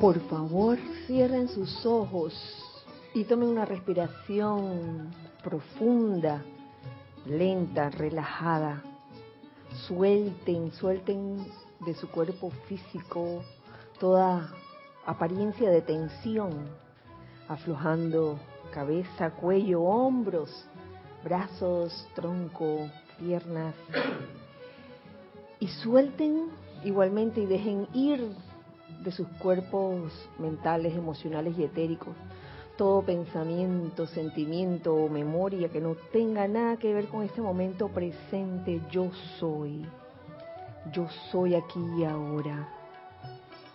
Por favor, cierren sus ojos y tomen una respiración profunda, lenta, relajada. Suelten, suelten de su cuerpo físico toda apariencia de tensión, aflojando cabeza, cuello, hombros, brazos, tronco, piernas. Y suelten igualmente y dejen ir de sus cuerpos mentales, emocionales y etéricos todo pensamiento, sentimiento o memoria que no tenga nada que ver con este momento presente, yo soy. Yo soy aquí y ahora.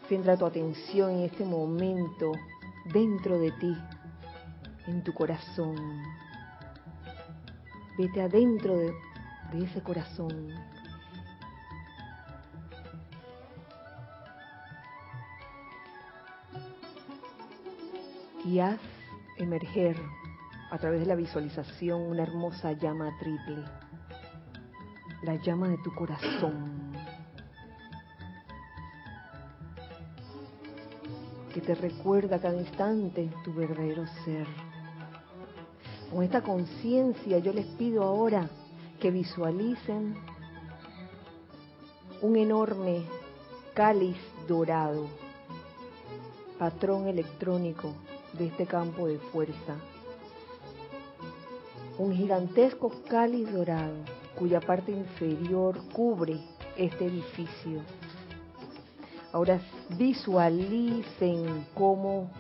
Centra tu atención en este momento dentro de ti, en tu corazón. Vete adentro de, de ese corazón. Y haz emerger a través de la visualización una hermosa llama triple, la llama de tu corazón, que te recuerda cada instante tu verdadero ser. Con esta conciencia yo les pido ahora que visualicen un enorme cáliz dorado, patrón electrónico de este campo de fuerza. Un gigantesco cáliz dorado cuya parte inferior cubre este edificio. Ahora visualicen cómo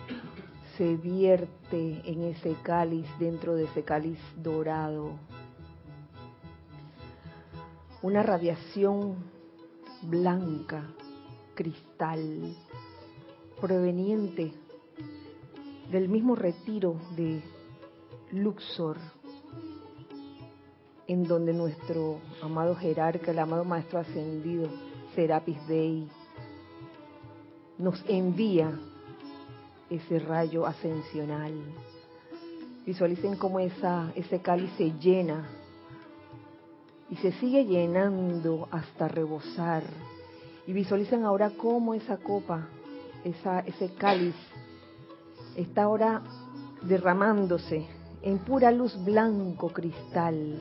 se vierte en ese cáliz, dentro de ese cáliz dorado, una radiación blanca, cristal, proveniente del mismo retiro de Luxor, en donde nuestro amado jerarca, el amado maestro ascendido, Serapis Dei, nos envía ese rayo ascensional. Visualicen cómo esa, ese cáliz se llena y se sigue llenando hasta rebosar. Y visualicen ahora cómo esa copa, esa, ese cáliz está ahora derramándose en pura luz blanco cristal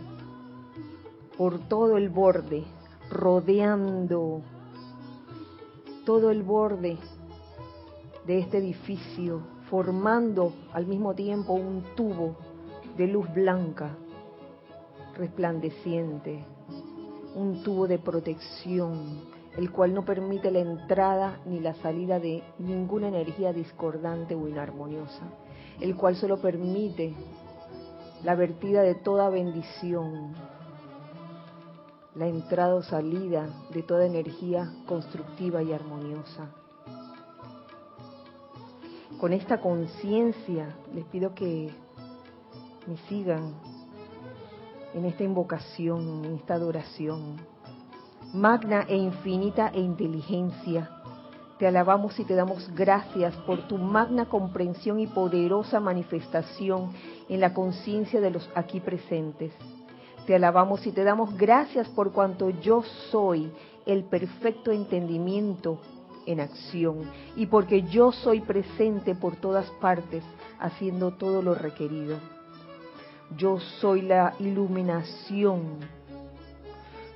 por todo el borde, rodeando todo el borde de este edificio, formando al mismo tiempo un tubo de luz blanca, resplandeciente, un tubo de protección el cual no permite la entrada ni la salida de ninguna energía discordante o inarmoniosa, el cual solo permite la vertida de toda bendición, la entrada o salida de toda energía constructiva y armoniosa. Con esta conciencia les pido que me sigan en esta invocación, en esta adoración magna e infinita e inteligencia. Te alabamos y te damos gracias por tu magna comprensión y poderosa manifestación en la conciencia de los aquí presentes. Te alabamos y te damos gracias por cuanto yo soy el perfecto entendimiento en acción y porque yo soy presente por todas partes haciendo todo lo requerido. Yo soy la iluminación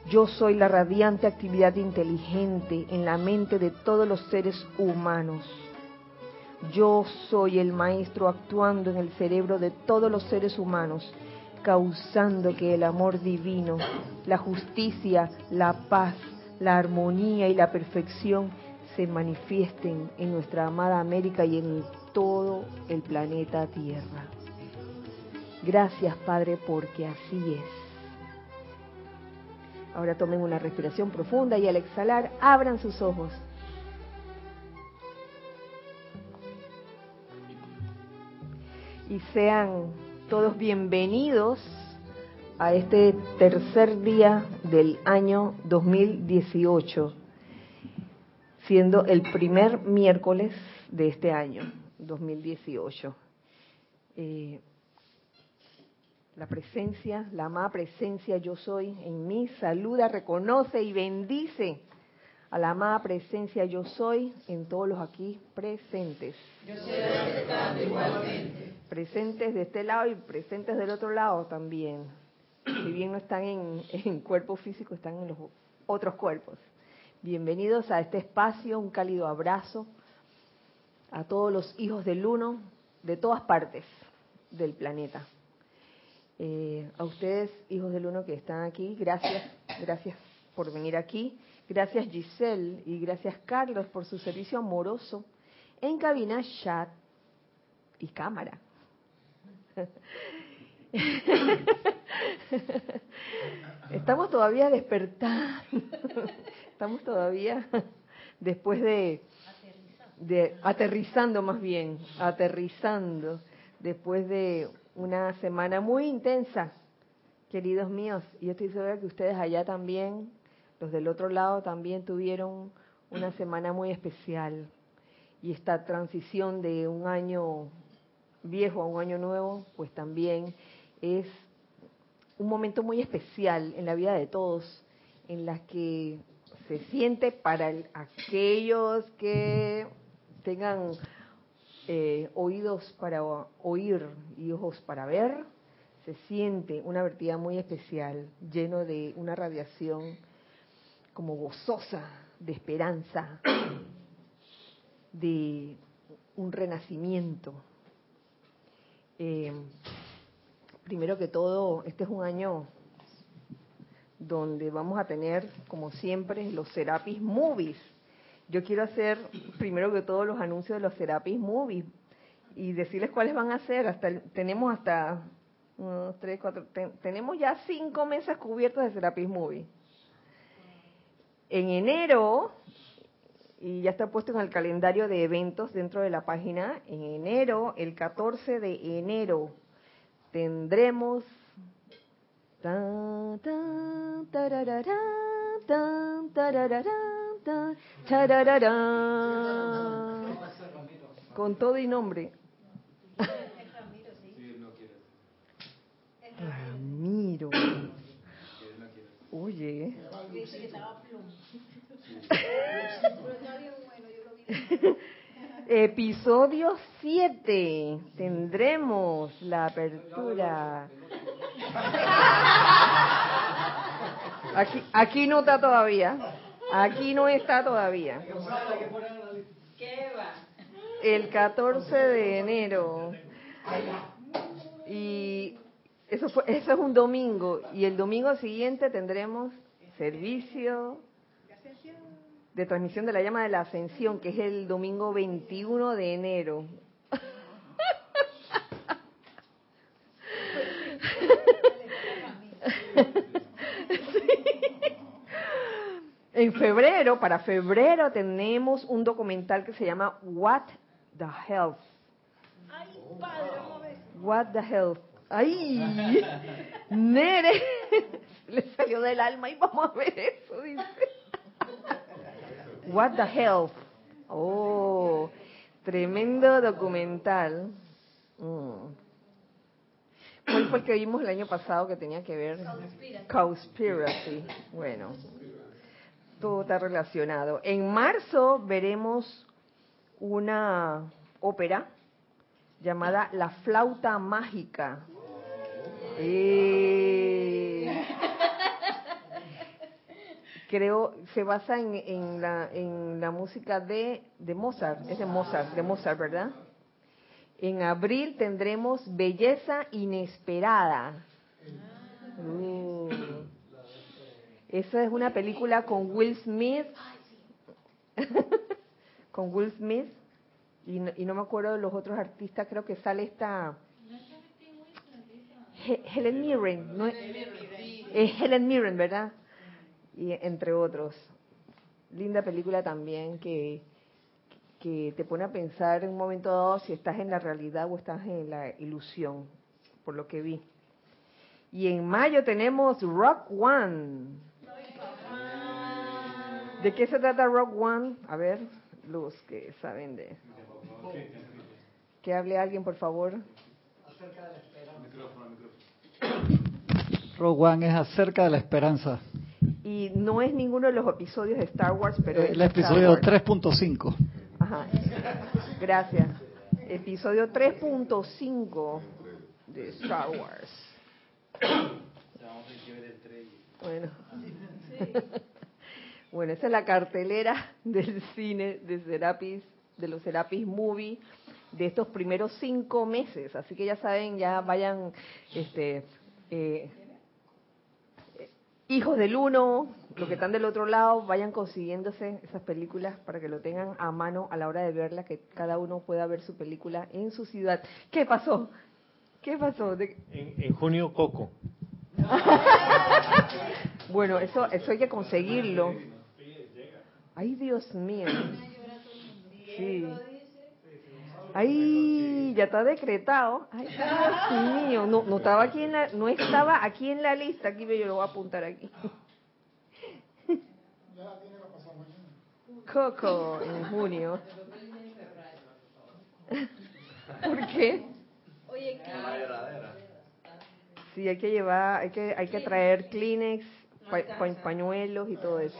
yo soy la radiante actividad inteligente en la mente de todos los seres humanos. Yo soy el maestro actuando en el cerebro de todos los seres humanos, causando que el amor divino, la justicia, la paz, la armonía y la perfección se manifiesten en nuestra amada América y en todo el planeta Tierra. Gracias Padre porque así es. Ahora tomen una respiración profunda y al exhalar abran sus ojos. Y sean todos bienvenidos a este tercer día del año 2018, siendo el primer miércoles de este año 2018. Eh, la presencia, la amada presencia yo soy en mí, saluda, reconoce y bendice a la amada presencia yo soy en todos los aquí presentes. Yo soy igualmente. Presentes de este lado y presentes del otro lado también. Si bien no están en, en cuerpo físico, están en los otros cuerpos. Bienvenidos a este espacio, un cálido abrazo a todos los hijos del uno de todas partes del planeta. Eh, a ustedes, hijos del uno que están aquí, gracias, gracias por venir aquí. Gracias Giselle y gracias Carlos por su servicio amoroso en cabina, chat y cámara. Estamos todavía despertando. Estamos todavía después de, de aterrizando más bien, aterrizando después de una semana muy intensa, queridos míos. Y yo estoy segura que ustedes allá también, los del otro lado también tuvieron una semana muy especial. Y esta transición de un año viejo a un año nuevo, pues también es un momento muy especial en la vida de todos, en la que se siente para aquellos que tengan eh, oídos para oír y ojos para ver, se siente una vertida muy especial, lleno de una radiación como gozosa, de esperanza, de un renacimiento. Eh, primero que todo, este es un año donde vamos a tener, como siempre, los Serapis Movies. Yo quiero hacer, primero que todo, los anuncios de los Serapis Movies y decirles cuáles van a ser. Hasta tenemos hasta tres, cuatro, tenemos ya cinco meses cubiertos de Serapis Movies. En enero, y ya está puesto en el calendario de eventos dentro de la página, en enero, el 14 de enero, tendremos con todo y nombre. Ramiro. Oye. Episodio 7. Tendremos la apertura. Aquí, aquí no está todavía. Aquí no está todavía. El 14 de enero. Y eso, fue, eso es un domingo. Y el domingo siguiente tendremos servicio de transmisión de la llama de la ascensión, que es el domingo 21 de enero. En febrero, para febrero, tenemos un documental que se llama What the Health. What the Health. ¡Ay! Nere, le salió del alma y vamos a ver eso, dice. What the Health. Oh, tremendo documental. Mm. ¿Cuál fue el que vimos el año pasado que tenía que ver? Conspiracy. Bueno, todo está relacionado. En marzo veremos una ópera llamada La Flauta Mágica. Eh, creo se basa en, en, la, en la música de, de Mozart, es de Mozart, de Mozart, ¿verdad? En abril tendremos Belleza Inesperada. Uh. Esa es una película con Will Smith. con Will Smith. Y no, y no, me acuerdo de los otros artistas, creo que sale esta... Helen Mirren. ¿no? Es Helen Mirren, ¿verdad? y entre otros. Linda película también que, que te pone a pensar en un momento dado si estás en la realidad o estás en la ilusión, por lo que vi. Y en mayo tenemos Rock One. ¿De qué se trata Rock One? A ver, los que saben de... Que hable alguien, por favor. Acerca de la esperanza. Rock One es acerca de la esperanza Y no es ninguno de los episodios de Star Wars, pero el episodio 3.5. Ajá. Gracias. Episodio 3.5 de Star Wars. Bueno. Bueno, esa es la cartelera del cine de Serapis, de los Serapis Movie de estos primeros cinco meses. Así que ya saben, ya vayan, este, eh, hijos del uno, los que están del otro lado, vayan consiguiéndose esas películas para que lo tengan a mano a la hora de verla, que cada uno pueda ver su película en su ciudad. ¿Qué pasó? ¿Qué pasó? En, junio, Coco. bueno, eso, eso hay que conseguirlo. Ay, Dios mío. Sí. Ay, ya está decretado. Ay, Dios mío, no, no estaba aquí en la, no estaba aquí en la lista. Aquí yo lo voy a apuntar aquí. Coco en junio. ¿Por qué? Oye, Sí, hay que llevar, hay que, hay que traer Kleenex, pañuelos y todo eso.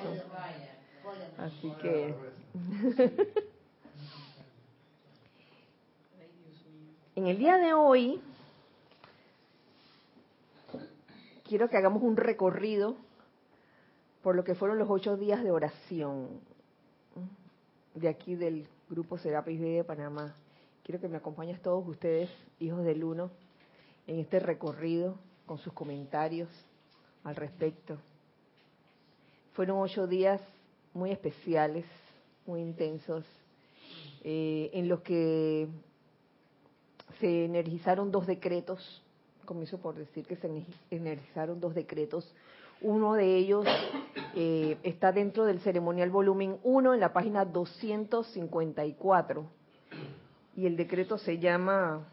Así que. en el día de hoy, quiero que hagamos un recorrido por lo que fueron los ocho días de oración de aquí del Grupo Serapis B de Panamá. Quiero que me acompañes todos ustedes, hijos del uno, en este recorrido con sus comentarios al respecto. Fueron ocho días muy especiales, muy intensos, eh, en los que se energizaron dos decretos, comienzo por decir que se energizaron dos decretos. Uno de ellos eh, está dentro del ceremonial volumen 1 en la página 254 y el decreto se llama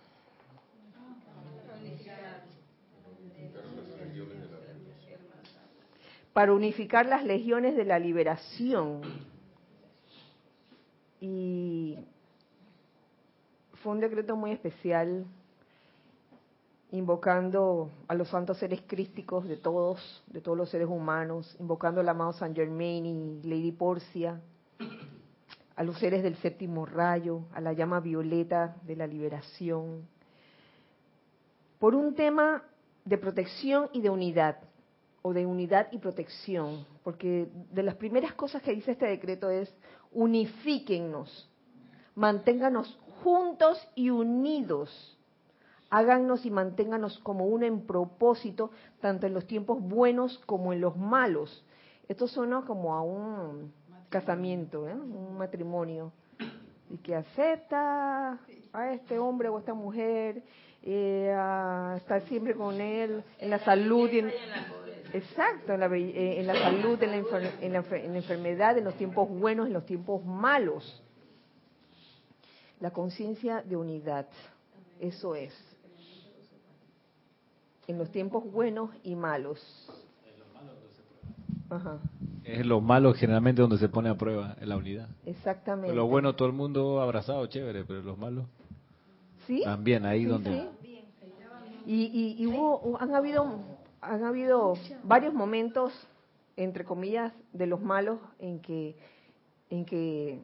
para unificar las legiones de la liberación. Y fue un decreto muy especial, invocando a los santos seres crísticos de todos, de todos los seres humanos, invocando al amado San Germain y Lady Porcia, a los seres del séptimo rayo, a la llama violeta de la liberación, por un tema de protección y de unidad o de unidad y protección, porque de las primeras cosas que dice este decreto es unifíquennos, manténganos juntos y unidos, háganos y manténganos como uno en propósito, tanto en los tiempos buenos como en los malos. Esto suena como a un casamiento, ¿eh? un matrimonio, y que acepta a este hombre o a esta mujer, eh, a estar siempre con él en la salud y en, Exacto, en la, eh, en la salud, en la, en, la, en la enfermedad, en los tiempos buenos, en los tiempos malos. La conciencia de unidad, eso es. En los tiempos buenos y malos. Ajá. Es lo malo generalmente donde se pone a prueba la unidad. Exactamente. lo bueno todo el mundo abrazado, chévere, pero los malos. Sí. También ahí donde. Y, y, hubo, han habido han habido varios momentos, entre comillas, de los malos en que, en que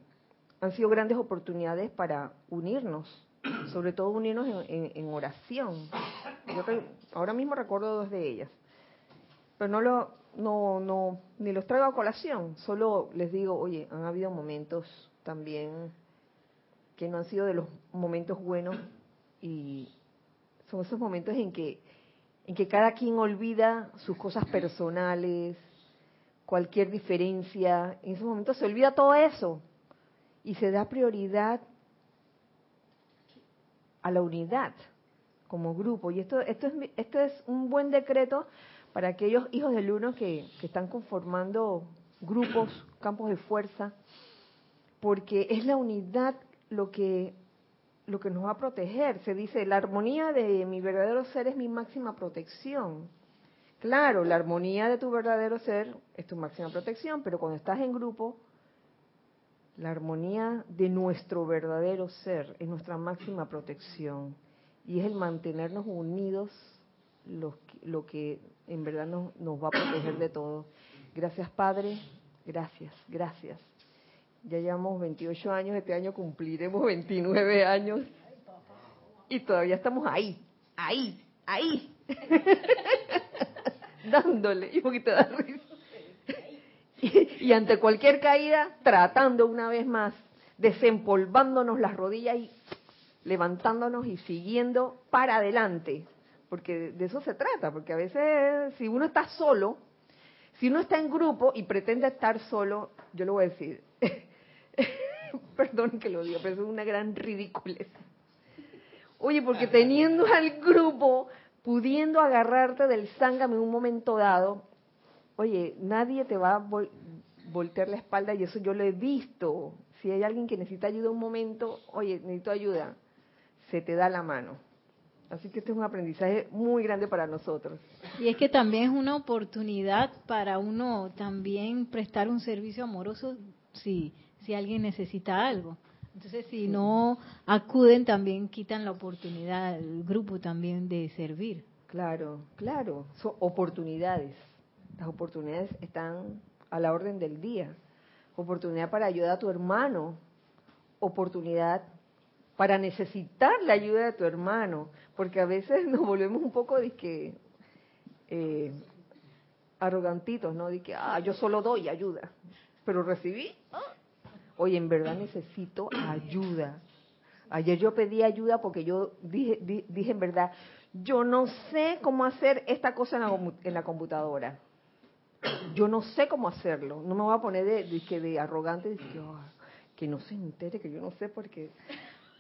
han sido grandes oportunidades para unirnos, sobre todo unirnos en, oración. Yo ahora mismo recuerdo dos de ellas, pero no lo, no, no, ni los traigo a colación, solo les digo, oye, han habido momentos también que no han sido de los momentos buenos y son esos momentos en que en que cada quien olvida sus cosas personales, cualquier diferencia, en ese momento se olvida todo eso y se da prioridad a la unidad como grupo. Y esto, esto, es, esto es un buen decreto para aquellos hijos del uno que, que están conformando grupos, campos de fuerza, porque es la unidad lo que lo que nos va a proteger. Se dice, la armonía de mi verdadero ser es mi máxima protección. Claro, la armonía de tu verdadero ser es tu máxima protección, pero cuando estás en grupo, la armonía de nuestro verdadero ser es nuestra máxima protección. Y es el mantenernos unidos lo, lo que en verdad nos, nos va a proteger de todo. Gracias, Padre. Gracias, gracias. Ya llevamos 28 años, este año cumpliremos 29 años. Y todavía estamos ahí, ahí, ahí. Dándole y un poquito de risa. Y, ante cualquier caída, tratando una vez más, desempolvándonos las rodillas y levantándonos y siguiendo para adelante. Porque de eso se trata, porque a veces si uno está solo, si uno está en grupo y pretende estar solo, yo le voy a decir, perdón que lo diga, pero es una gran ridiculez. Oye, porque teniendo al grupo, pudiendo agarrarte del zángame en un momento dado, oye, nadie te va a voltear la espalda y eso yo lo he visto. Si hay alguien que necesita ayuda un momento, oye, necesito ayuda, se te da la mano. Así que este es un aprendizaje muy grande para nosotros. Y es que también es una oportunidad para uno también prestar un servicio amoroso si, si alguien necesita algo. Entonces, si no acuden, también quitan la oportunidad, el grupo también de servir. Claro, claro, son oportunidades. Las oportunidades están a la orden del día. Oportunidad para ayudar a tu hermano, oportunidad para necesitar la ayuda de tu hermano, porque a veces nos volvemos un poco de que eh, arrogantitos, ¿no? De que, ah, yo solo doy ayuda, pero recibí. Oye, en verdad necesito ayuda. Ayer yo pedí ayuda porque yo dije, dije en verdad, yo no sé cómo hacer esta cosa en la, en la computadora. Yo no sé cómo hacerlo. No me voy a poner de, de, de arrogante, que, que no se entere, que yo no sé porque...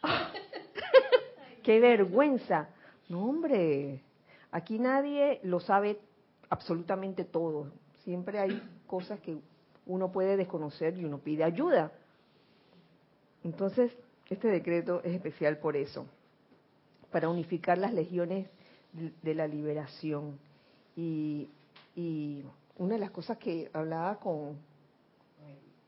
¡Qué vergüenza! No, hombre, aquí nadie lo sabe absolutamente todo. Siempre hay cosas que uno puede desconocer y uno pide ayuda. Entonces, este decreto es especial por eso, para unificar las legiones de la liberación. Y, una de las cosas que hablaba con,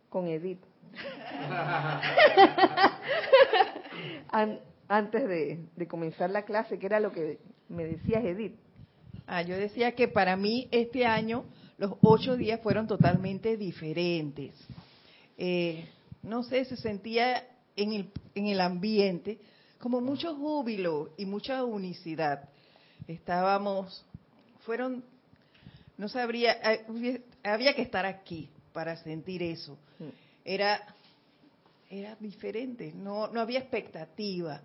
con Edith, antes de, comenzar la clase, que era lo que me decías, Edith. Ah, yo decía que para mí este año los ocho días fueron totalmente diferentes. Eh, no sé, se sentía en el, en el ambiente como mucho júbilo y mucha unicidad. Estábamos, fueron, no sabría, eh, había que estar aquí para sentir eso. Era, era diferente, no, no había expectativa.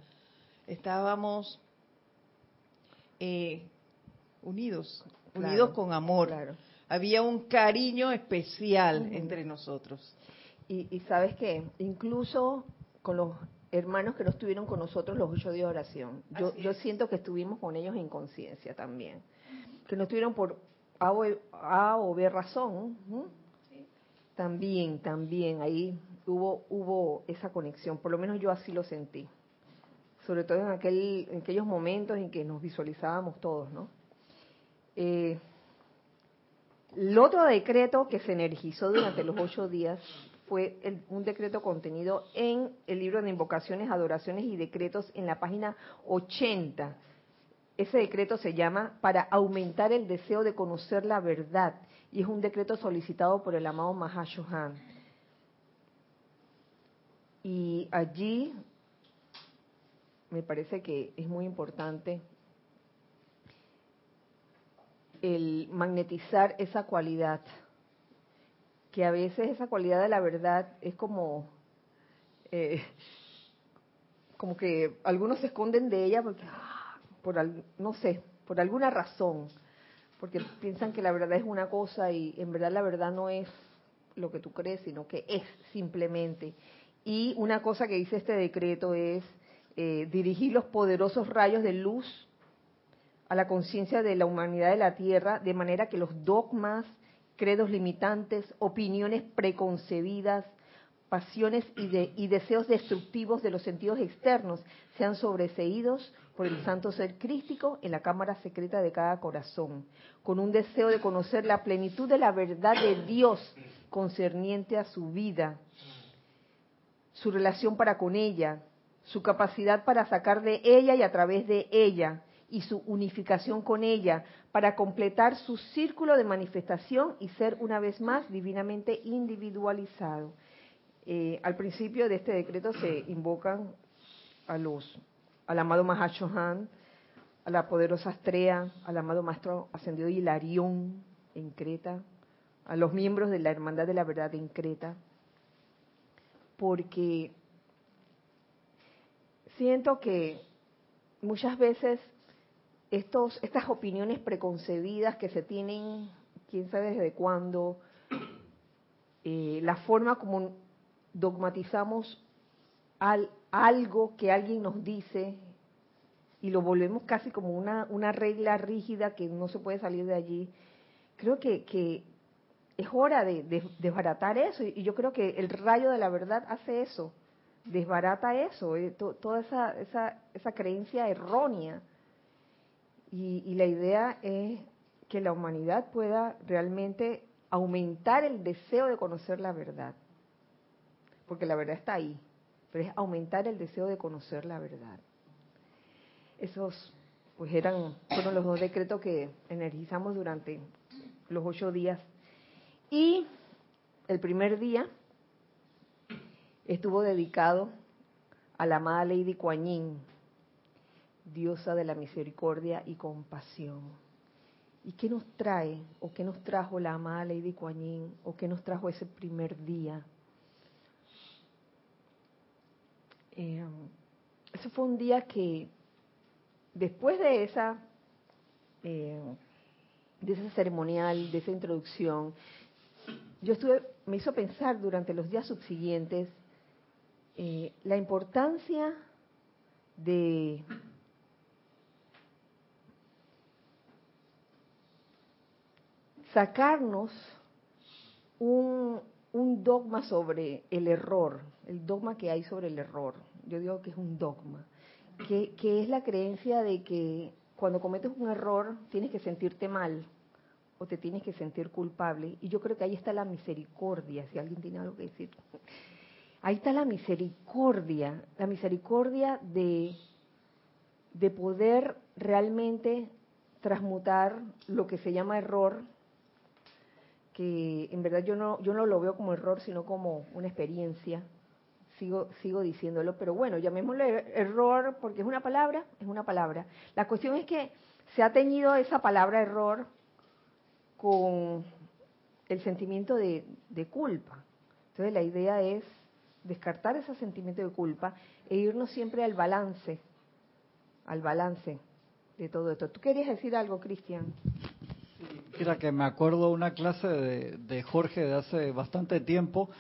Estábamos eh, unidos, unidos con amor. Había un cariño especial entre nosotros. Y, y sabes qué, incluso con los hermanos que no estuvieron con nosotros los ocho días de oración. Yo, yo siento que estuvimos con ellos en conciencia también. Que no estuvieron por A o, B razón. También, también, ahí hubo, hubo esa conexión. Por lo menos yo así lo sentí. Sobre todo en, aquel, en aquellos momentos en que nos visualizábamos todos, ¿no? Eh, el otro decreto que se energizó durante los ocho días fue un decreto contenido en el libro de invocaciones, adoraciones y decretos en la página 80. Ese decreto se llama para aumentar el deseo de conocer la verdad y es un decreto solicitado por el amado Mahashohan. Y allí me parece que es muy importante el magnetizar esa cualidad que a veces esa cualidad de la verdad es como, eh, como que algunos se esconden de ella porque, ah, por no sé, por alguna razón, porque piensan que la verdad es una cosa y en verdad la verdad no es lo que tú crees, sino que es simplemente. Y una cosa que dice este decreto es eh, dirigir los poderosos rayos de luz a la conciencia de la humanidad de la Tierra, de manera que los dogmas, credos limitantes, opiniones preconcebidas, pasiones y, deseos destructivos de los sentidos externos sean sobreseídos por el santo ser crístico en la cámara secreta de cada corazón, con un deseo de conocer la plenitud de la verdad de Dios concerniente a su vida, su relación para con ella, su capacidad para sacar de ella y a través de ella, y su unificación con ella para completar su círculo de manifestación y ser una vez más divinamente individualizado. Eh, al principio de este decreto se invocan a los, al amado Mahashohan, a la poderosa Astrea, al amado Maestro Ascendido Hilarión en Creta, a los miembros de la Hermandad de la Verdad en Creta, porque siento que muchas veces estos, estas opiniones preconcebidas que se tienen, quién sabe desde cuándo, eh, la forma como dogmatizamos al, algo que alguien nos dice y lo volvemos casi como una, una regla rígida que no se puede salir de allí, creo que, que es hora de, desbaratar eso. Y yo creo que el rayo de la verdad hace eso, desbarata eso, eh, toda esa, esa, esa creencia errónea y, la idea es que la humanidad pueda realmente aumentar el deseo de conocer la verdad. Porque la verdad está ahí, pero es aumentar el deseo de conocer la verdad. Esos pues eran fueron los dos decretos que energizamos durante los ocho días. Y el primer día estuvo dedicado a la amada Lady Kuan diosa de la misericordia y compasión. ¿Y qué nos trae o qué nos trajo la amada Lady Kuan o qué nos trajo ese primer día? Eh, ese fue un día que después de esa eh, de ceremonial, de esa introducción, yo estuve, me hizo pensar durante los días subsiguientes eh, la importancia de sacarnos un, dogma sobre el error, el dogma que hay sobre el error. Yo digo que es un dogma, que, es la creencia de que cuando cometes un error tienes que sentirte mal o te tienes que sentir culpable. Y yo creo que ahí está la misericordia, si alguien tiene algo que decir. Ahí está la misericordia, la misericordia de, de poder realmente transmutar lo que se llama error que en verdad yo no, yo no lo veo como error, sino como una experiencia. Sigo, sigo diciéndolo, pero bueno, llamémosle error porque es una palabra, es una palabra. La cuestión es que se ha teñido esa palabra error con el sentimiento de, de culpa. Entonces la idea es descartar ese sentimiento de culpa e irnos siempre al balance, al balance de todo esto. ¿Tú querías decir algo, Cristian? Mira, que me acuerdo una clase de, Jorge de hace bastante tiempo,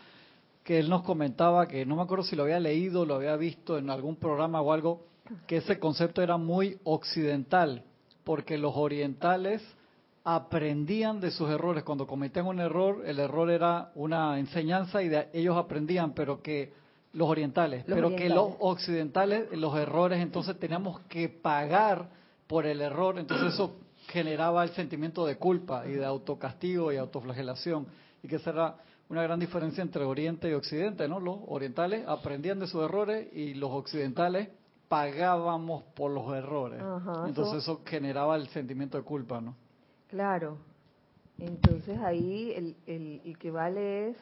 que él nos comentaba que no me acuerdo si lo había leído, lo había visto en algún programa o algo, que ese concepto era muy occidental, porque los orientales aprendían de sus errores. Cuando cometían un error, el error era una enseñanza y de, ellos aprendían, pero que los orientales, pero que los occidentales, los errores, entonces teníamos que pagar por el error, entonces eso generaba el sentimiento de culpa y de autocastigo y autoflagelación. Y que esa era una gran diferencia entre Oriente y Occidente, ¿no? Los orientales aprendían de sus errores y los occidentales pagábamos por los errores. Entonces eso... generaba el sentimiento de culpa, ¿no? Claro. Entonces ahí el, el, el que vale es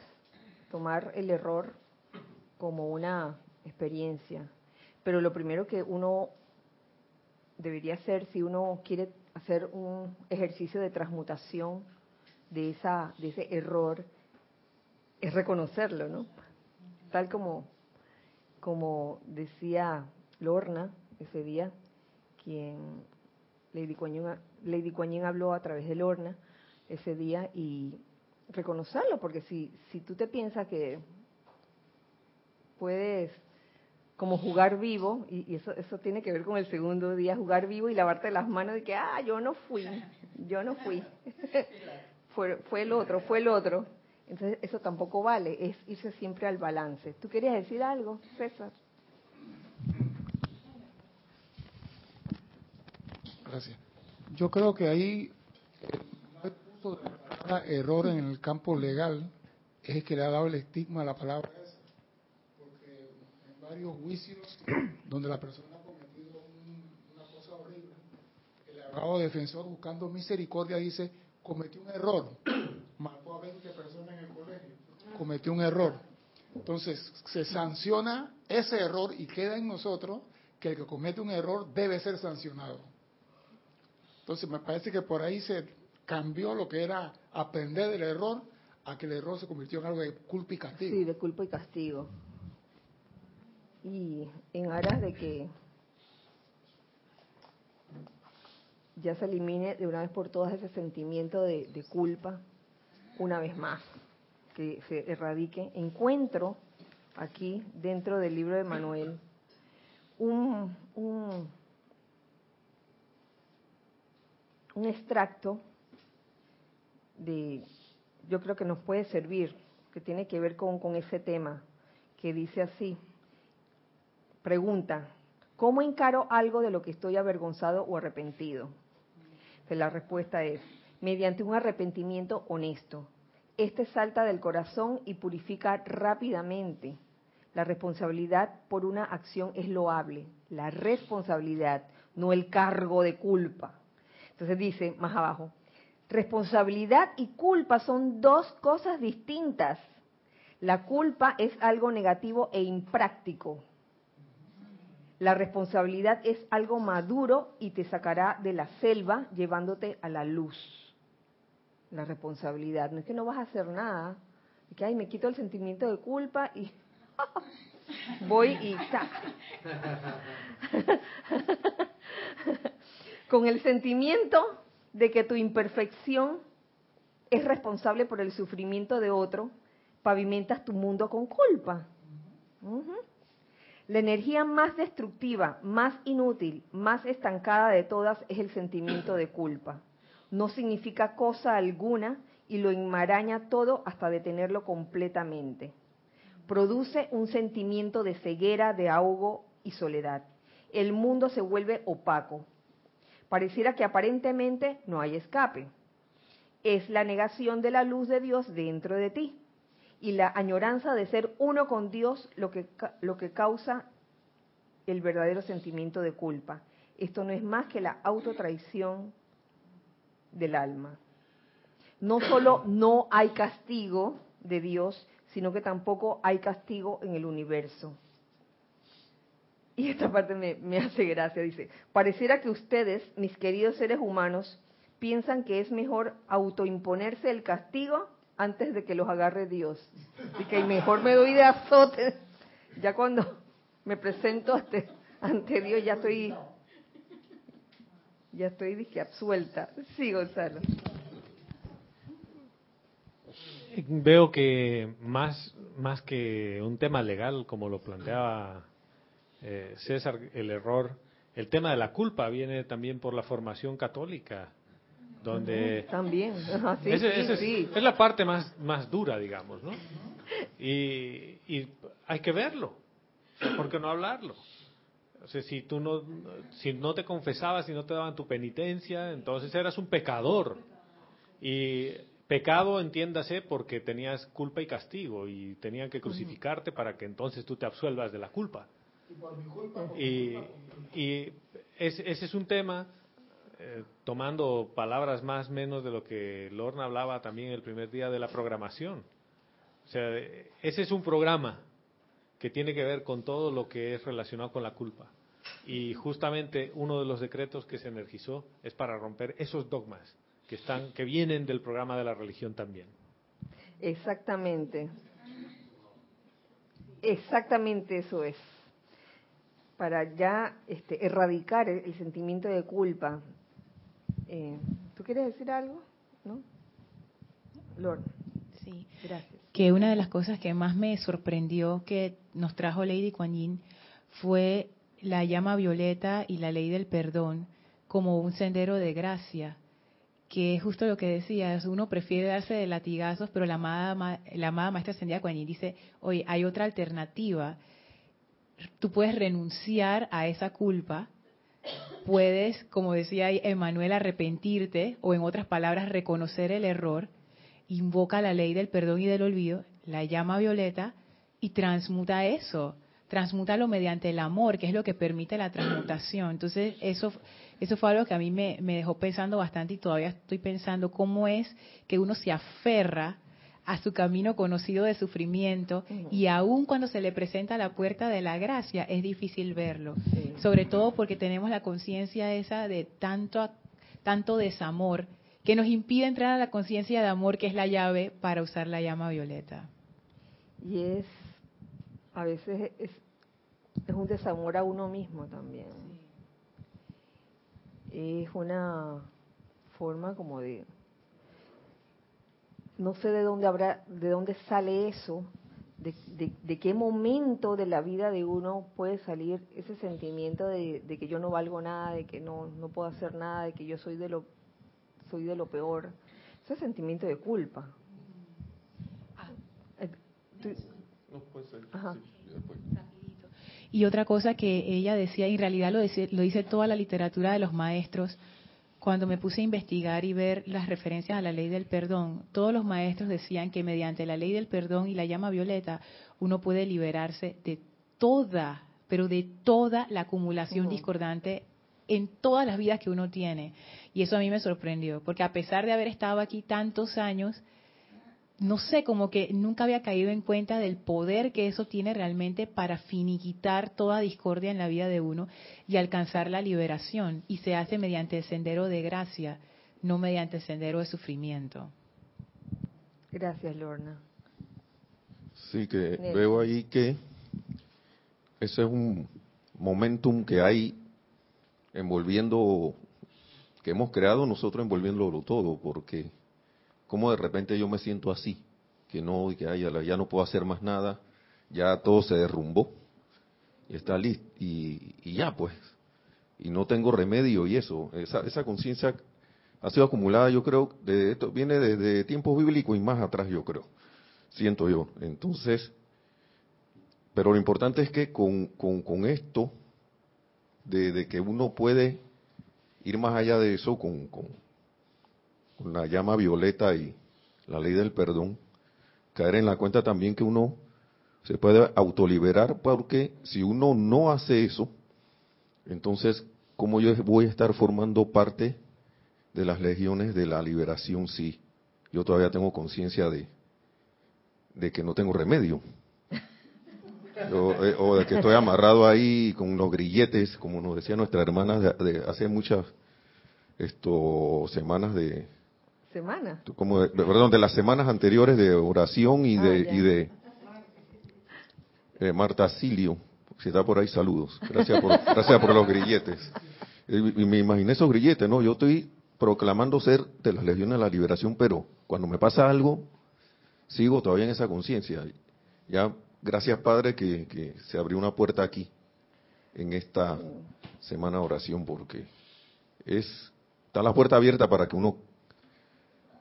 tomar el error como una experiencia. Pero lo primero que uno debería hacer si uno quiere hacer un ejercicio de transmutación de, esa, de ese error es reconocerlo, ¿no? Tal como, como decía Lorna ese día, quien Lady Kuan, Lady habló a través de Lorna ese día y reconocerlo, porque si, si tú te piensas que puedes como jugar vivo, y, eso, eso tiene que ver con el segundo día, jugar vivo y lavarte las manos de que, ah, yo no fui, yo no fui, fue, fue el otro, fue el otro. Entonces eso tampoco vale, es irse siempre al balance. ¿Tú querías decir algo, César? Gracias. Yo creo que ahí el punto de error en el campo legal es que le ha dado el estigma a la palabra varios juicios donde la persona ha cometido una cosa horrible abogado defensor buscando misericordia dice, cometió un error, mató a 20 personas en el colegio, cometió un error. Entonces se sanciona ese error y queda en nosotros que el que comete un error debe ser sancionado. Entonces me parece que por ahí se cambió lo que era aprender del error a que el error se convirtió en algo de culpa y castigo. Sí, de culpa y castigo. Y en aras de que ya se elimine de una vez por todas ese sentimiento de, culpa, una vez más, que se erradique, encuentro aquí dentro del libro de Manuel un, un, un extracto de, yo creo que nos puede servir, que tiene que ver con, con ese tema, que dice así, pregunta, ¿cómo encaro algo de lo que estoy avergonzado o arrepentido? La respuesta es, mediante un arrepentimiento honesto. Este salta del corazón y purifica rápidamente. La responsabilidad por una acción es loable. La responsabilidad, no el cargo de culpa. Entonces dice más abajo, responsabilidad y culpa son dos cosas distintas. La culpa es algo negativo e impráctico. La responsabilidad es algo maduro y te sacará de la selva llevándote a la luz. La responsabilidad. No es que no vas a hacer nada. Es que, ay, me quito el sentimiento de culpa y voy y ta. Con el sentimiento de que tu imperfección es responsable por el sufrimiento de otro, pavimentas tu mundo con culpa. La energía más destructiva, más inútil, más estancada de todas es el sentimiento de culpa. No significa cosa alguna y lo enmaraña todo hasta detenerlo completamente. Produce un sentimiento de ceguera, de ahogo y soledad. El mundo se vuelve opaco. Pareciera que aparentemente no hay escape. Es la negación de la luz de Dios dentro de ti y la añoranza de ser uno con Dios lo que, lo que causa el verdadero sentimiento de culpa. Esto no es más que la autotraición del alma. No solo no hay castigo de Dios, sino que tampoco hay castigo en el universo. Y esta parte me, me hace gracia, dice, pareciera que ustedes, mis queridos seres humanos, piensan que es mejor autoimponerse el castigo antes de que los agarre Dios. Y que mejor me doy de azote. Ya cuando me presento ante, ante Dios ya estoy ya estoy dije absuelta. Sí, Gonzalo. Veo que más, más que un tema legal, como lo planteaba eh, César, el error, el tema de la culpa viene también por la formación católica, donde También. Ajá, sí, ese- sí, ese es, sí. es la parte más, más dura, digamos, ¿no? Y, y hay que verlo, ¿por qué no hablarlo? O sea, si tú no, si no te confesabas y no te daban tu penitencia, entonces eras un pecador. Y pecado, entiéndase, porque tenías culpa y castigo y tenían que crucificarte para que entonces tú te absuelvas de la culpa. Y, y ese, ese es un tema, eh, tomando palabras más menos de lo que Lorna hablaba también el primer día de la programación. O sea, ese es un programa que tiene que ver con todo lo que es relacionado con la culpa. Y justamente uno de los decretos que se energizó es para romper esos dogmas que están que vienen del programa de la religión también. Exactamente. Exactamente eso es. Para ya este, erradicar el, el sentimiento de culpa. Eh, ¿Tú quieres decir algo? ¿No? Lord, Sí, gracias. que una de las cosas que más me sorprendió que nos trajo Lady Kuan Yin fue la llama violeta y la ley del perdón como un sendero de gracia, que es justo lo que decías, uno prefiere darse de latigazos, pero la amada, ma- la amada maestra ascendida Kuan Yin dice, oye, hay otra alternativa, tú puedes renunciar a esa culpa, puedes, como decía Emanuel, arrepentirte o en otras palabras, reconocer el error, invoca la ley del perdón y del olvido, la llama violeta y transmuta eso, transmútalo mediante el amor, que es lo que permite la transmutación. Entonces, eso Eso fue algo que a mí me, me dejó pensando bastante y todavía estoy pensando cómo es que uno se aferra a su camino conocido de sufrimiento y aun cuando se le presenta la puerta de la gracia es difícil verlo, sobre todo porque tenemos la conciencia esa de tanto tanto desamor que nos impide entrar a la conciencia de amor que es la llave para usar la llama violeta. Y es a veces es, es un desamor a uno mismo también. Es una forma como de no sé de dónde habrá, de dónde sale eso, de, de, qué momento de la vida de uno puede salir ese sentimiento de, que yo no valgo nada, de que no, no puedo hacer nada, de que yo soy de lo soy de lo peor, ese sentimiento de culpa. Y otra cosa que ella decía, y en realidad lo dice, lo dice toda la literatura de los maestros, cuando me puse a investigar y ver las referencias a la ley del perdón, todos los maestros decían que mediante la ley del perdón y la llama violeta, uno puede liberarse de toda, pero de toda la acumulación discordante en todas las vidas que uno tiene. Y eso a mí me sorprendió, porque a pesar de haber estado aquí tantos años, no sé, como que nunca había caído en cuenta del poder que eso tiene realmente para finiquitar toda discordia en la vida de uno y alcanzar la liberación. Y se hace mediante el sendero de gracia, no mediante el sendero de sufrimiento. Gracias, Lorna. Sí, que veo ahí que ese es un momentum que hay envolviendo, que hemos creado nosotros envolviéndolo todo, porque cómo de repente yo me siento así, que no, que ay, ya no puedo hacer más nada, ya todo se derrumbó y está listo y, ya pues, y no tengo remedio y eso, esa, esa conciencia ha sido acumulada, yo creo, de esto viene desde tiempos bíblicos y más atrás, yo creo, siento yo. Entonces, pero lo importante es que con, con, esto, de, que uno puede ir más allá de eso con, con, con la llama violeta y la ley del perdón, caer en la cuenta también que uno se puede autoliberar porque si uno no hace eso, entonces, ¿cómo yo voy a estar formando parte de las legiones de la liberación si yo todavía tengo conciencia de, de que no tengo remedio? Eh, o, de que estoy amarrado ahí con los grilletes, como nos decía nuestra hermana de, hace muchas esto, semanas de, semana. Como de, perdón, de las semanas anteriores de oración y de, ah, y de eh, Marta Silio. Si está por ahí, saludos. Gracias por, gracias por los grilletes. Y, me imaginé esos grilletes, ¿no? Yo estoy proclamando ser de las legiones de la liberación, pero cuando me pasa algo, sigo todavía en esa conciencia. Ya, gracias Padre que, que se abrió una puerta aquí, en esta semana de oración, porque es, está la puerta abierta para que uno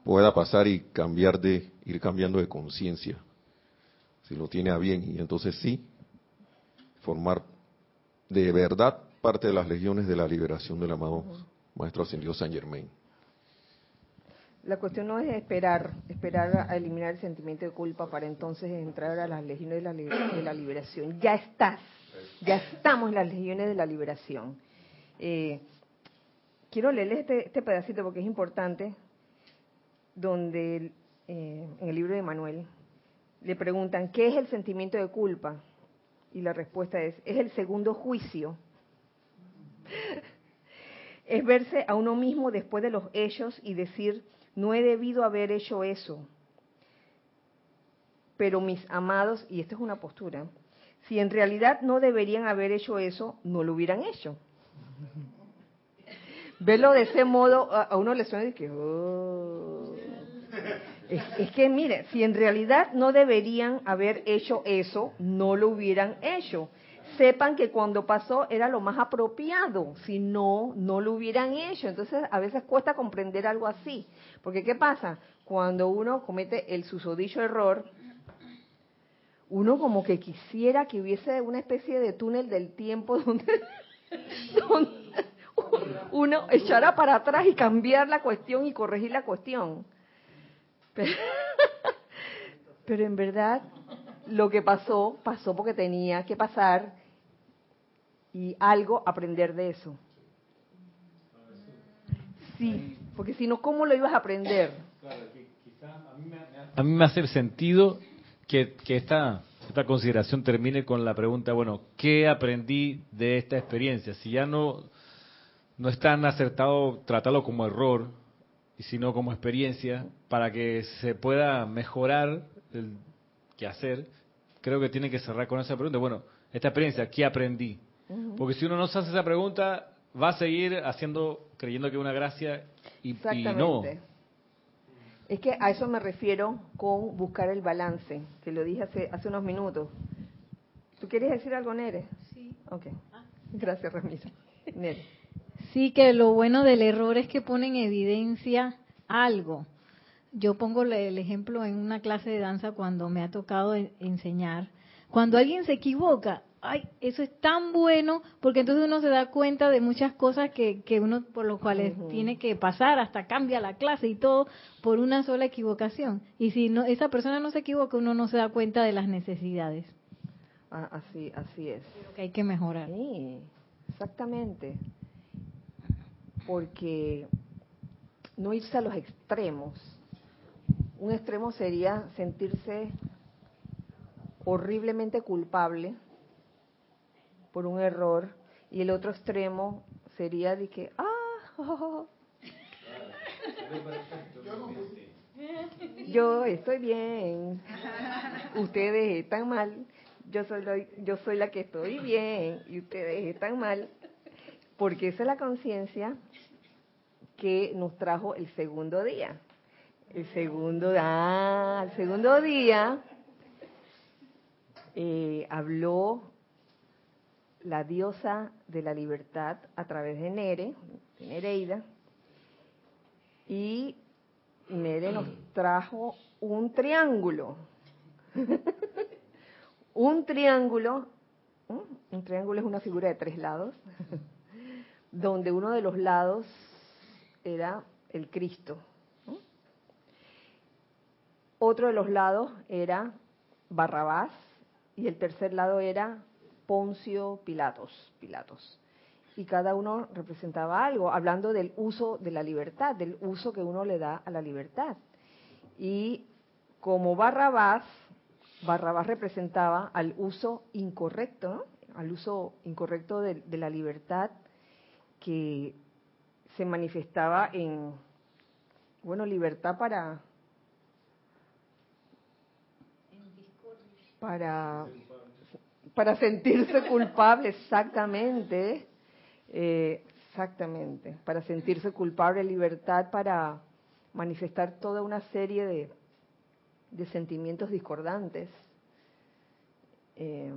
pueda pasar y cambiar de, ir cambiando de conciencia, si lo tiene a bien, y entonces sí, formar de verdad parte de las legiones de la liberación del amado Maestro Ascendido San Germain. La cuestión no es esperar, esperar a eliminar el sentimiento de culpa para entonces entrar a las legiones de la, de la liberación. Ya estás, ya estamos en las legiones de la liberación. Eh, quiero leerles este, este pedacito porque es importante donde eh, en el libro de Manuel le preguntan, ¿qué es el sentimiento de culpa? Y la respuesta es, es el segundo juicio. es verse a uno mismo después de los hechos y decir, no he debido haber hecho eso. Pero mis amados, y esta es una postura, si en realidad no deberían haber hecho eso, no lo hubieran hecho. Verlo de ese modo, a, uno le suena de que, oh, es, que, mire, si en realidad no deberían haber hecho eso, no lo hubieran hecho. Sepan que cuando pasó era lo más apropiado, si no, no lo hubieran hecho. Entonces, a veces cuesta comprender algo así. Porque, ¿qué pasa? Cuando uno comete el susodicho error, uno como que quisiera que hubiese una especie de túnel del tiempo donde, donde uno echara para atrás y cambiar la cuestión y corregir la cuestión. Pero, en verdad lo que pasó, pasó porque tenía que pasar y algo aprender de eso. sí, porque si no, ¿cómo lo ibas a aprender? a mí me hace sentido que, que esta, esta consideración termine con la pregunta, bueno, ¿qué aprendí de esta experiencia? Si ya no, no es tan acertado tratarlo como error, sino como experiencia, para que se pueda mejorar el que hacer, creo que tiene que cerrar con esa pregunta. Bueno, esta experiencia, ¿qué aprendí? Porque si uno no se hace esa pregunta, va a seguir haciendo, creyendo que es una gracia y, y no. Es que a eso me refiero con buscar el balance, que lo dije hace, hace unos minutos. ¿Tú quieres decir algo, Nere? Sí. Ok. Gracias, Ramiro. Nere. Sí, que lo bueno del error es que pone en evidencia algo. Yo pongo el ejemplo en una clase de danza cuando me ha tocado enseñar. Cuando alguien se equivoca, ay, eso es tan bueno, porque entonces uno se da cuenta de muchas cosas que, que uno por los cuales tiene que pasar, hasta cambia la clase y todo por una sola equivocación. Y si no, esa persona no se equivoca, uno no se da cuenta de las necesidades. Ah, así, así es. que hay que mejorar. Sí, exactamente. Porque no irse a los extremos. Un extremo sería sentirse horriblemente culpable por un error y el otro extremo sería de que, ah, yo estoy bien, ustedes están mal, yo soy, la, yo soy la que estoy bien y ustedes están mal, porque esa es la conciencia que nos trajo el segundo día. El segundo, ah, segundo día eh, habló la diosa de la libertad a través de Nere, Nereida, y Nere nos trajo un triángulo. un triángulo, un triángulo es una figura de tres lados, donde uno de los lados era el Cristo. Otro de los lados era Barrabás y el tercer lado era Poncio Pilatos, Pilatos. Y cada uno representaba algo, hablando del uso de la libertad, del uso que uno le da a la libertad. Y como Barrabás, Barrabás representaba al uso incorrecto, al uso incorrecto de, de la libertad que se manifestaba en, bueno, libertad para para para sentirse culpable, exactamente, eh, exactamente, para sentirse culpable, libertad para manifestar toda una serie de, de sentimientos discordantes. Eh,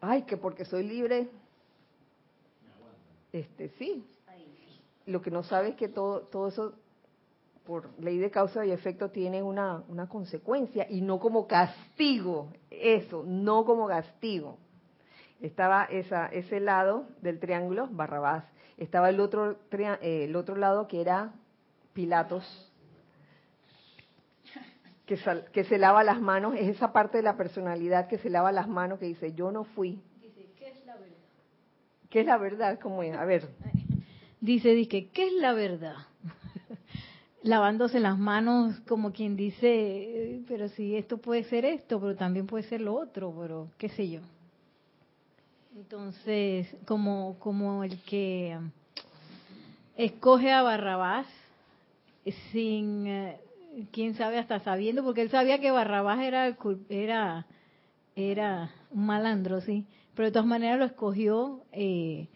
ay, que porque soy libre, este sí. Lo que no sabe es que todo, todo eso por ley de causa y efecto tiene una, una consecuencia y no como castigo, eso, no como castigo. Estaba esa, ese lado del triángulo, Barrabás, estaba el otro, eh, el otro lado que era Pilatos, que, que se lava las manos, es esa parte de la personalidad que se lava las manos que dice, yo no fui. Dice, ¿qué es la verdad? ¿Qué es la verdad? ¿Cómo es? A ver. Dice, dice, ¿qué es la verdad? lavándose las manos como quien dice, pero si esto puede ser esto, pero también puede ser lo otro, pero qué sé yo. Entonces, como, como el que escoge a Barrabás sin, eh, quién sabe, hasta sabiendo, porque él sabía que Barrabás era, era, era un malandro, sí, pero de todas maneras lo escogió eh,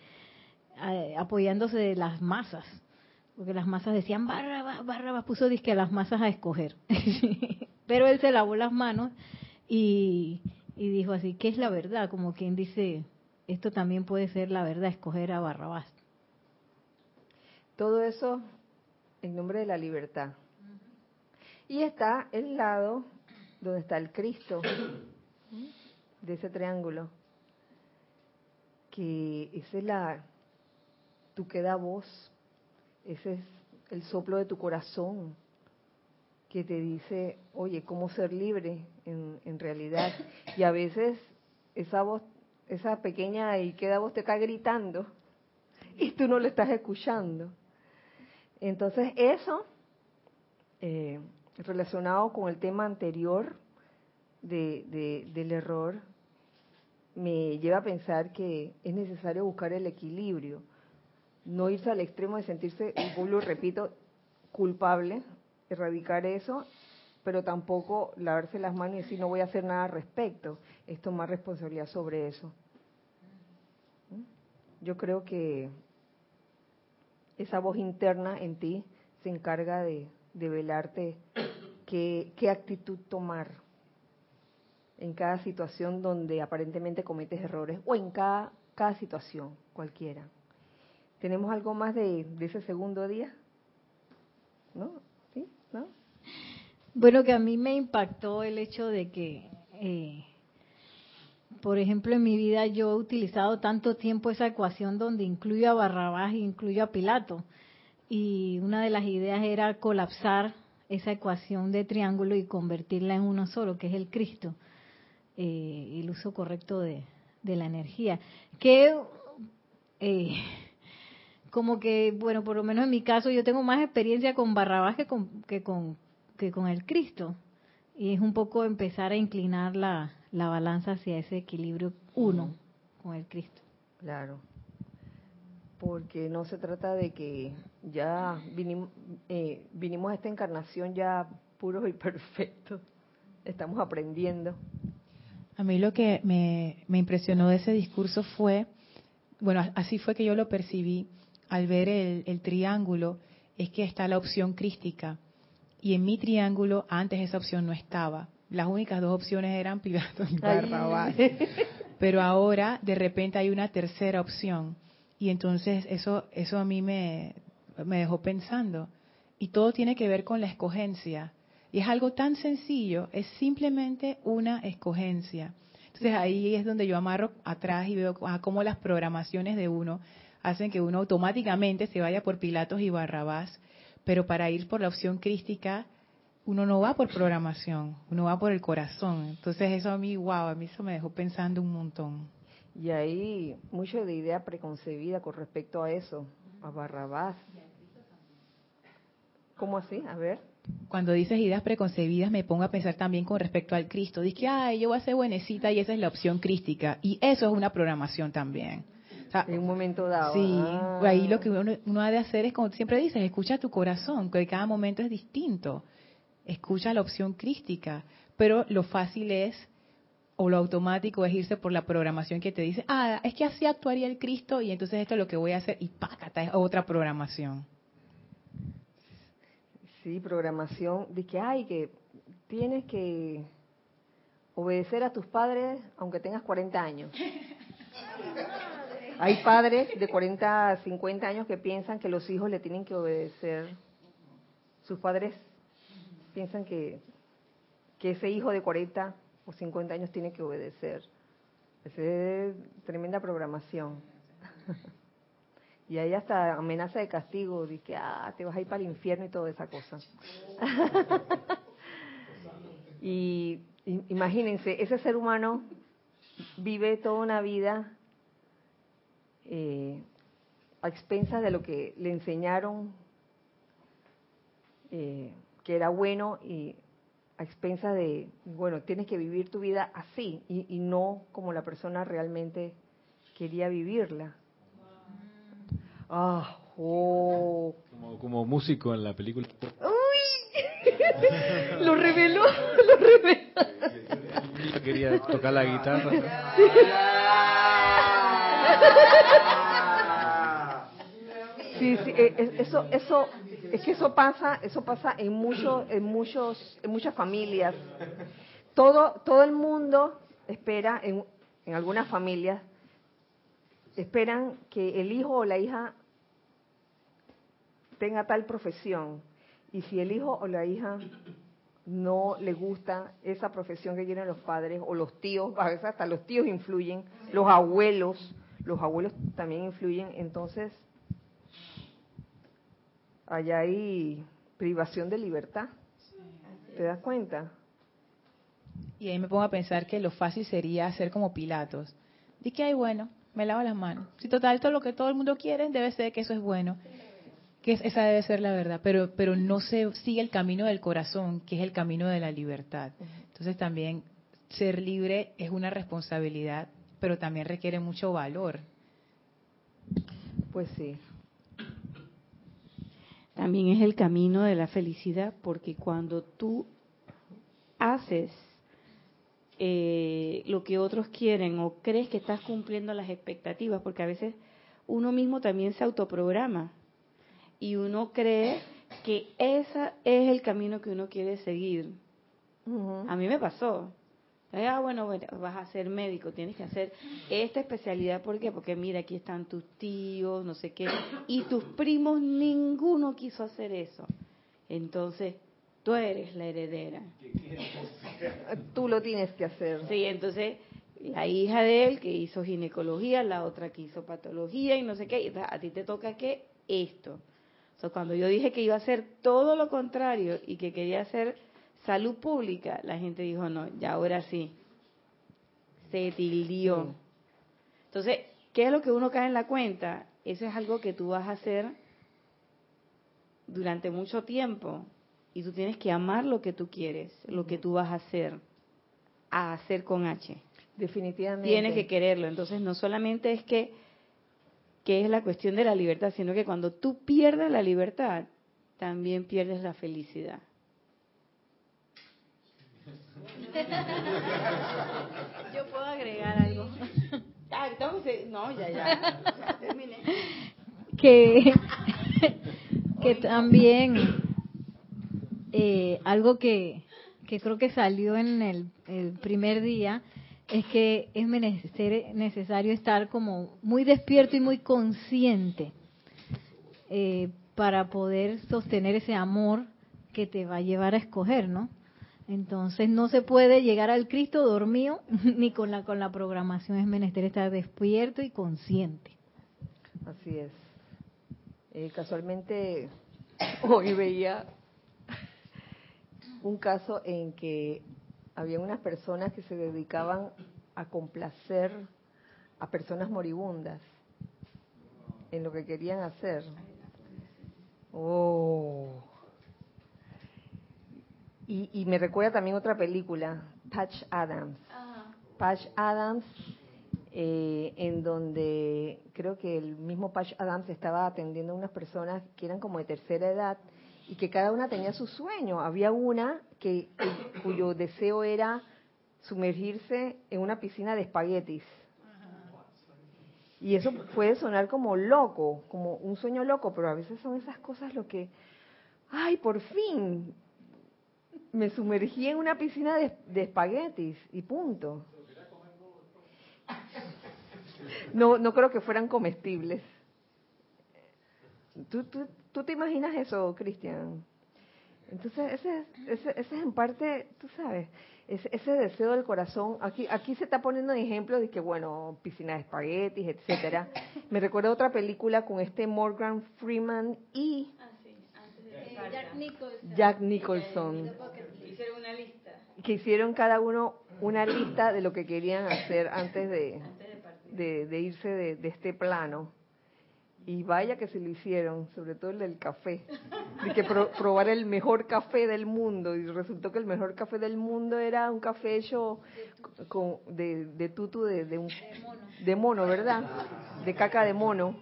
apoyándose de las masas porque las masas decían, Barrabás, Barrabás, puso disque a las masas a escoger. Pero él se lavó las manos y, y dijo así, ¿qué es la verdad? Como quien dice, esto también puede ser la verdad, escoger a Barrabás. Todo eso en nombre de la libertad. Y está el lado donde está el Cristo, de ese triángulo, que esa es la, tú queda voz ese es el soplo de tu corazón que te dice, oye, ¿cómo ser libre en, realidad? Y a veces esa voz, esa pequeña y queda voz te está gritando y tú no le estás escuchando. Entonces eso, eh, relacionado con el tema anterior de, del error, me lleva a pensar que es necesario buscar el equilibrio, no irse al extremo de sentirse, lo repito, culpable, erradicar eso, pero tampoco lavarse las manos y decir no voy a hacer nada al respecto, es tomar responsabilidad sobre eso. Yo creo que esa voz interna en ti se encarga de, velarte qué actitud tomar en cada situación donde aparentemente cometes errores o en cada, cada situación cualquiera. ¿Tenemos algo más de, ese segundo día? ¿No? ¿Sí? ¿No? Bueno, que a mí me impactó el hecho de que, eh, por ejemplo, en mi vida yo he utilizado tanto tiempo esa ecuación donde incluyo a Barrabás e incluyo a Pilato. Y una de las ideas era colapsar esa ecuación de triángulo y convertirla en uno solo, que es el Cristo. Eh, el uso correcto de, la energía. Que eh, como que, bueno, por lo menos en mi caso yo tengo más experiencia con Barrabás que con, que con, que con el Cristo. Y es un poco empezar a inclinar la, la balanza hacia ese equilibrio uno con el Cristo. Claro. Porque no se trata de que ya vinimos, eh, vinimos a esta encarnación ya puros y perfectos. Estamos aprendiendo. A mí lo que me, impresionó de ese discurso fue, bueno, así fue que yo lo percibí al ver el, triángulo, es que está la opción crística. Y en mi triángulo antes esa opción no estaba. Las únicas dos opciones eran Pilato y Barrabás. Pero ahora de repente hay una tercera opción. Y entonces eso, eso a mí me, me dejó pensando. Y todo tiene que ver con la escogencia. Y es algo tan sencillo, es simplemente una escogencia. Entonces ahí es donde yo amarro atrás y veo ah, cómo las programaciones de uno hacen que uno automáticamente se vaya por Pilatos y Barrabás, pero para ir por la opción crística uno no va por programación, uno va por el corazón. Entonces eso a mí, wow, a mí eso me dejó pensando un montón. Y ahí mucho de idea preconcebida con respecto a eso, a Barrabás. ¿Cómo así? A ver cuando dices ideas preconcebidas, me pongo a pensar también con respecto al Cristo. Dice que, ay, yo voy a ser buenecita y esa es la opción crística. Y eso es una programación también. en un momento dado. Sí, ah. ahí lo que uno, ha de hacer es, como siempre dices, escucha tu corazón, que cada momento es distinto. Escucha la opción crística. Pero lo fácil es, o lo automático es irse por la programación que te dice, ah, es que así actuaría el Cristo y entonces esto es lo que voy a hacer y pácata, es otra programación. Sí, programación de que hay que tienes que obedecer a tus padres aunque tengas 40 años. Hay padres de 40 a 50 años que piensan que los hijos le tienen que obedecer. Sus padres piensan que, que ese hijo de 40 o 50 años tiene que obedecer. Esa es tremenda programación. Y hay hasta amenaza de castigo, de que ah, te vas a ir para el infierno y toda esa cosa. y imagínense, ese ser humano vive toda una vida eh, a expensas de lo que le enseñaron eh, que era bueno y a expensas de, bueno, tienes que vivir tu vida así y, y no como la persona realmente quería vivirla. Ah, oh. Como, músico en la película. ¡Uy! lo reveló, lo reveló. Yo quería tocar la guitarra. Sí, sí, eh, eso, eso, es que eso pasa, eso pasa en muchos, en muchos, en muchas familias. Todo, todo el mundo espera, en, en algunas familias, esperan que el hijo o la hija tenga tal profesión y si el hijo o la hija no le gusta esa profesión que tienen los padres o los tíos, a veces hasta los tíos influyen, los abuelos, los abuelos también influyen, entonces allá hay privación de libertad. ¿Te das cuenta? Y ahí me pongo a pensar que lo fácil sería hacer como Pilatos. Dice que hay bueno, me lavo las manos. Si total, esto es lo que todo el mundo quiere, debe ser que eso es bueno. Que esa debe ser la verdad, pero, pero no se sigue el camino del corazón, que es el camino de la libertad. Entonces también ser libre es una responsabilidad, pero también requiere mucho valor. Pues sí. También es el camino de la felicidad, porque cuando tú haces eh, lo que otros quieren o crees que estás cumpliendo las expectativas, porque a veces uno mismo también se autoprograma y uno cree que ese es el camino que uno quiere seguir. A mí me pasó. Ah, bueno, vas a ser médico, tienes que hacer esta especialidad. ¿Por qué? Porque mira, aquí están tus tíos, no sé qué. Y tus primos, ninguno quiso hacer eso. Entonces, tú eres la heredera. Tú lo tienes que hacer. Sí, entonces, la hija de él que hizo ginecología, la otra que hizo patología y no sé qué. a ti te toca que esto cuando yo dije que iba a hacer todo lo contrario y que quería hacer salud pública, la gente dijo, no, ya ahora sí. Se tildió. Entonces, ¿qué es lo que uno cae en la cuenta? Eso es algo que tú vas a hacer durante mucho tiempo y tú tienes que amar lo que tú quieres, lo que tú vas a hacer, a hacer con H. Definitivamente. Tienes que quererlo. Entonces, no solamente es que que es la cuestión de la libertad, sino que cuando tú pierdes la libertad, también pierdes la felicidad. Yo puedo agregar algo. Ah, entonces, no, ya, ya, terminé. Que, que también eh, algo que, que creo que salió en el, el primer día es que es necesario estar como muy despierto y muy consciente eh, para poder sostener ese amor que te va a llevar a escoger, ¿no? Entonces no se puede llegar al Cristo dormido ni con la con la programación es menester estar despierto y consciente. Así es. Eh, casualmente hoy veía un caso en que había unas personas que se dedicaban a complacer a personas moribundas en lo que querían hacer. Oh. Y, me recuerda también otra película, Patch Adams. Patch Adams, eh, en donde creo que el mismo Patch Adams estaba atendiendo a unas personas que eran como de tercera edad y que cada una tenía su sueño. Había una que, cuyo deseo era sumergirse en una piscina de espaguetis. Y eso puede sonar como loco, como un sueño loco, pero a veces son esas cosas lo que, ay, por fin, me sumergí en una piscina de, espaguetis y punto. No, no creo que fueran comestibles. ¿Tú, tú, ¿Tú te imaginas eso, Cristian? Entonces, ese, ese, ese, es en parte, tú sabes, ese, ese, deseo del corazón. Aquí, aquí se está poniendo en ejemplo de que, bueno, piscina de espaguetis, etcétera. Me recuerdo otra película con este Morgan Freeman y Jack Nicholson. Jack Nicholson. Hicieron una lista. Que hicieron cada uno una lista de lo que querían hacer antes de, de, de irse de, de este plano. Y vaya que se lo hicieron, sobre todo el del café. De que probar el mejor café del mundo. Y resultó que el mejor café del mundo era un café hecho con, de, de tutu de, de, un, de mono, ¿verdad? De caca de mono.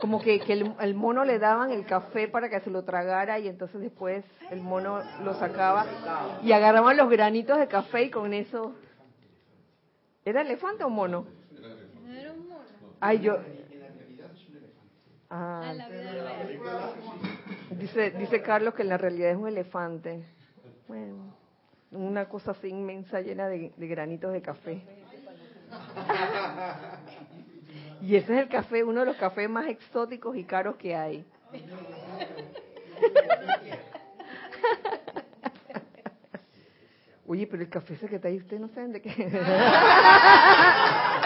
Como que, que el, el, mono le daban el café para que se lo tragara y entonces después el mono lo sacaba y agarraban los granitos de café y con eso... ¿Era elefante o mono? Era un mono. Ay, yo, Ah, dice, dice Carlos que en la realidad es un elefante. Bueno, una cosa así inmensa llena de, granitos de café. Y ese es el café, uno de los cafés más exóticos y caros que hay. Oye, pero el café ese que está ahí, ustedes no saben de qué.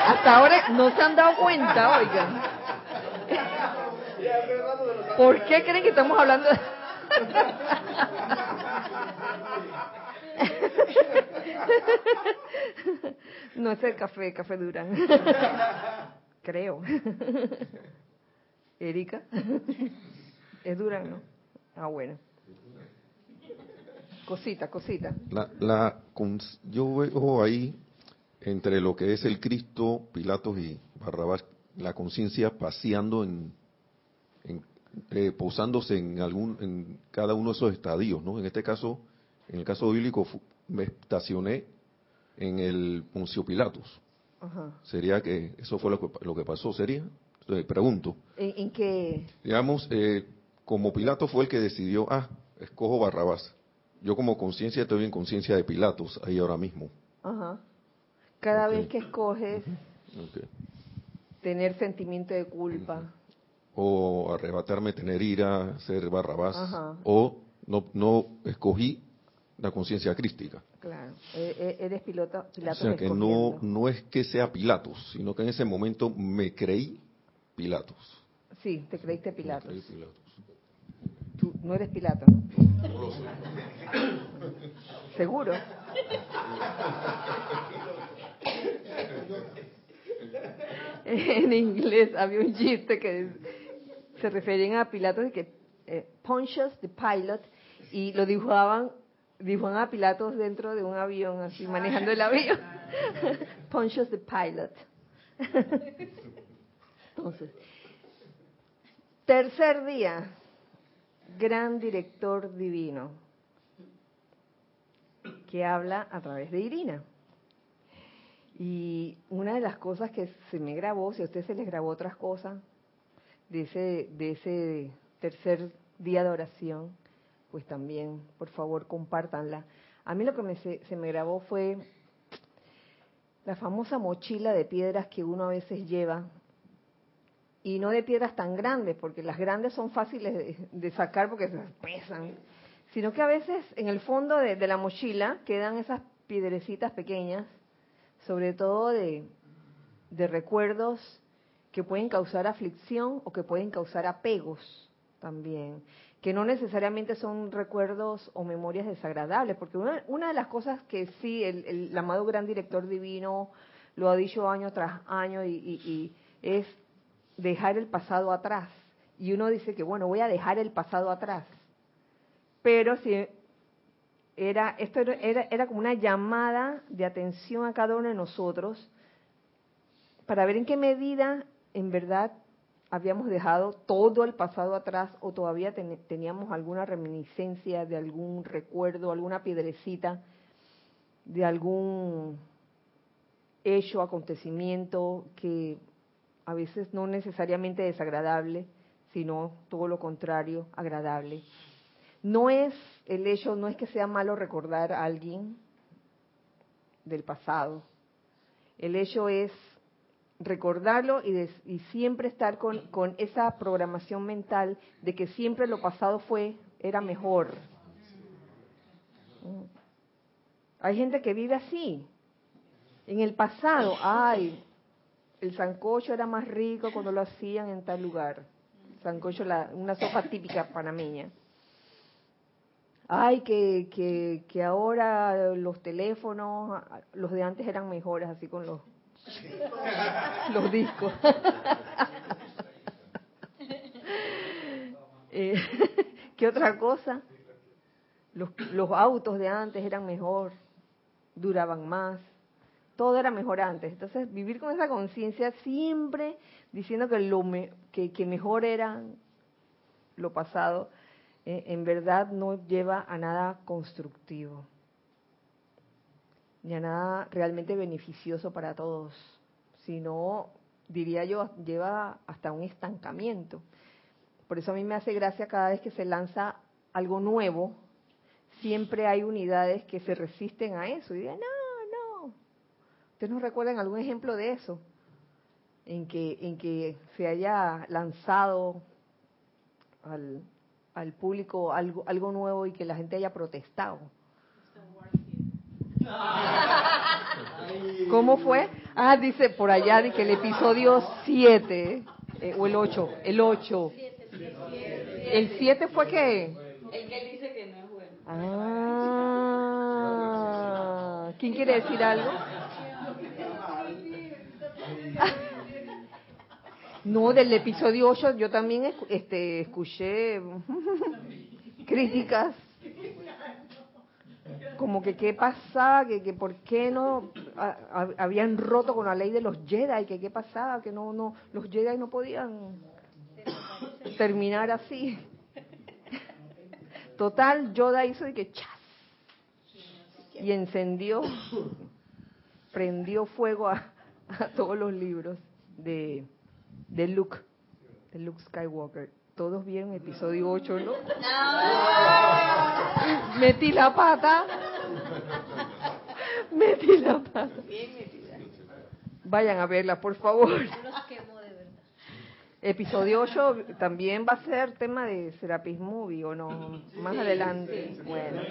Hasta ahora no se han dado cuenta, oigan. ¿Por qué creen que estamos hablando de... No es el café, café Durán. Creo. Erika. es dura, ¿no? Ah, bueno. Cosita, cosita. La, la, yo veo ahí, entre lo que es el Cristo, Pilatos y Barrabás, la conciencia paseando en, eh, posándose en algún, en cada uno de esos estadios, ¿no? En este caso, en el caso bíblico, me estacioné en el Poncio Pilatos. Sería que eso fue lo que, lo que pasó, sería. Entonces, pregunto. ¿En, qué? Digamos, eh, como Pilato fue el que decidió, ah, escojo Barrabás. Yo como conciencia estoy en conciencia de Pilatos ahí ahora mismo. Ajá. Cada vez que escoges tener sentimiento de culpa. O arrebatarme, tener ira, ser Barrabás. O no, no escogí la conciencia crística. Claro, e, e, eres piloto, Pilatos. O sea que no, no es que sea Pilatos, sino que en ese momento me creí Pilatos. Sí, te creíste Pilatos. Tú no eres Pilato, ¿no? lo sé. ¿Seguro? en inglés había un chiste que se referían a Pilatos de que eh, Pontius the Pilot y lo dibujaban dijo a Pilatos dentro de un avión, así manejando el avión. Pontius the pilot. Entonces, tercer día, gran director divino, que habla a través de Irina. Y una de las cosas que se me grabó, si a usted se les grabó otras cosas, de ese, de ese tercer día de oración, pues también, por favor, compártanla. A mí lo que me, se, me grabó fue la famosa mochila de piedras que uno a veces lleva, y no de piedras tan grandes, porque las grandes son fáciles de, sacar porque se pesan, sino que a veces en el fondo de, de la mochila quedan esas piedrecitas pequeñas, sobre todo de, de recuerdos que pueden causar aflicción o que pueden causar apegos también que no necesariamente son recuerdos o memorias desagradables, porque una, de las cosas que sí el, amado gran director divino lo ha dicho año tras año y, es dejar el pasado atrás. Y uno dice que, bueno, voy a dejar el pasado atrás. Pero si era, esto era, era como una llamada de atención a cada uno de nosotros para ver en qué medida en verdad habíamos dejado todo el pasado atrás o todavía teníamos alguna reminiscencia de algún recuerdo, alguna piedrecita de algún hecho, acontecimiento que a veces no necesariamente desagradable, sino todo lo contrario, agradable. No es el hecho, no es que sea malo recordar a alguien del pasado. El hecho es recordarlo y, y siempre estar con, esa programación mental de que siempre lo pasado fue, era mejor. Mm. Hay gente que vive así. En el pasado, ay, el sancocho era más rico cuando lo hacían en tal lugar. Sancocho, la, una sopa típica panameña. Ay, que, que, que ahora los teléfonos, los de antes eran mejores, así con los los discos. Eh, ¿Qué otra cosa? Los, los autos de antes eran mejor, duraban más, todo era mejor antes. Entonces, vivir con esa conciencia siempre diciendo que lo que, que, mejor era lo pasado, eh, en verdad no lleva a nada constructivo ni a nada realmente beneficioso para todos, sino, diría yo, lleva hasta un estancamiento. Por eso a mí me hace gracia cada vez que se lanza algo nuevo, siempre hay unidades que se resisten a eso y dicen, no, no. ¿Ustedes nos recuerdan algún ejemplo de eso? En que, en que se haya lanzado al, al público algo, algo nuevo y que la gente haya protestado. ¿Cómo fue? Ah, dice por allá de que el episodio 7, eh, o el 8, el 8. El 7 fue que... El que dice que no es bueno. Ah, ¿quién quiere decir algo? No, del episodio 8 yo también este, escuché críticas como que qué pasaba, que, que por qué no habían roto con la ley de los Jedi, que qué pasaba, que no no los Jedi no podían terminar así. Total, Yoda hizo de que chas y encendió, prendió fuego a, todos los libros de, de Luke, de Luke Skywalker. Todos vieron episodio 8, ¿no? Metí la pata. Metí la pata. Vayan a verla, por favor. Episodio 8 también va a ser tema de Serapis Movie, ¿o no? Más adelante. Bueno.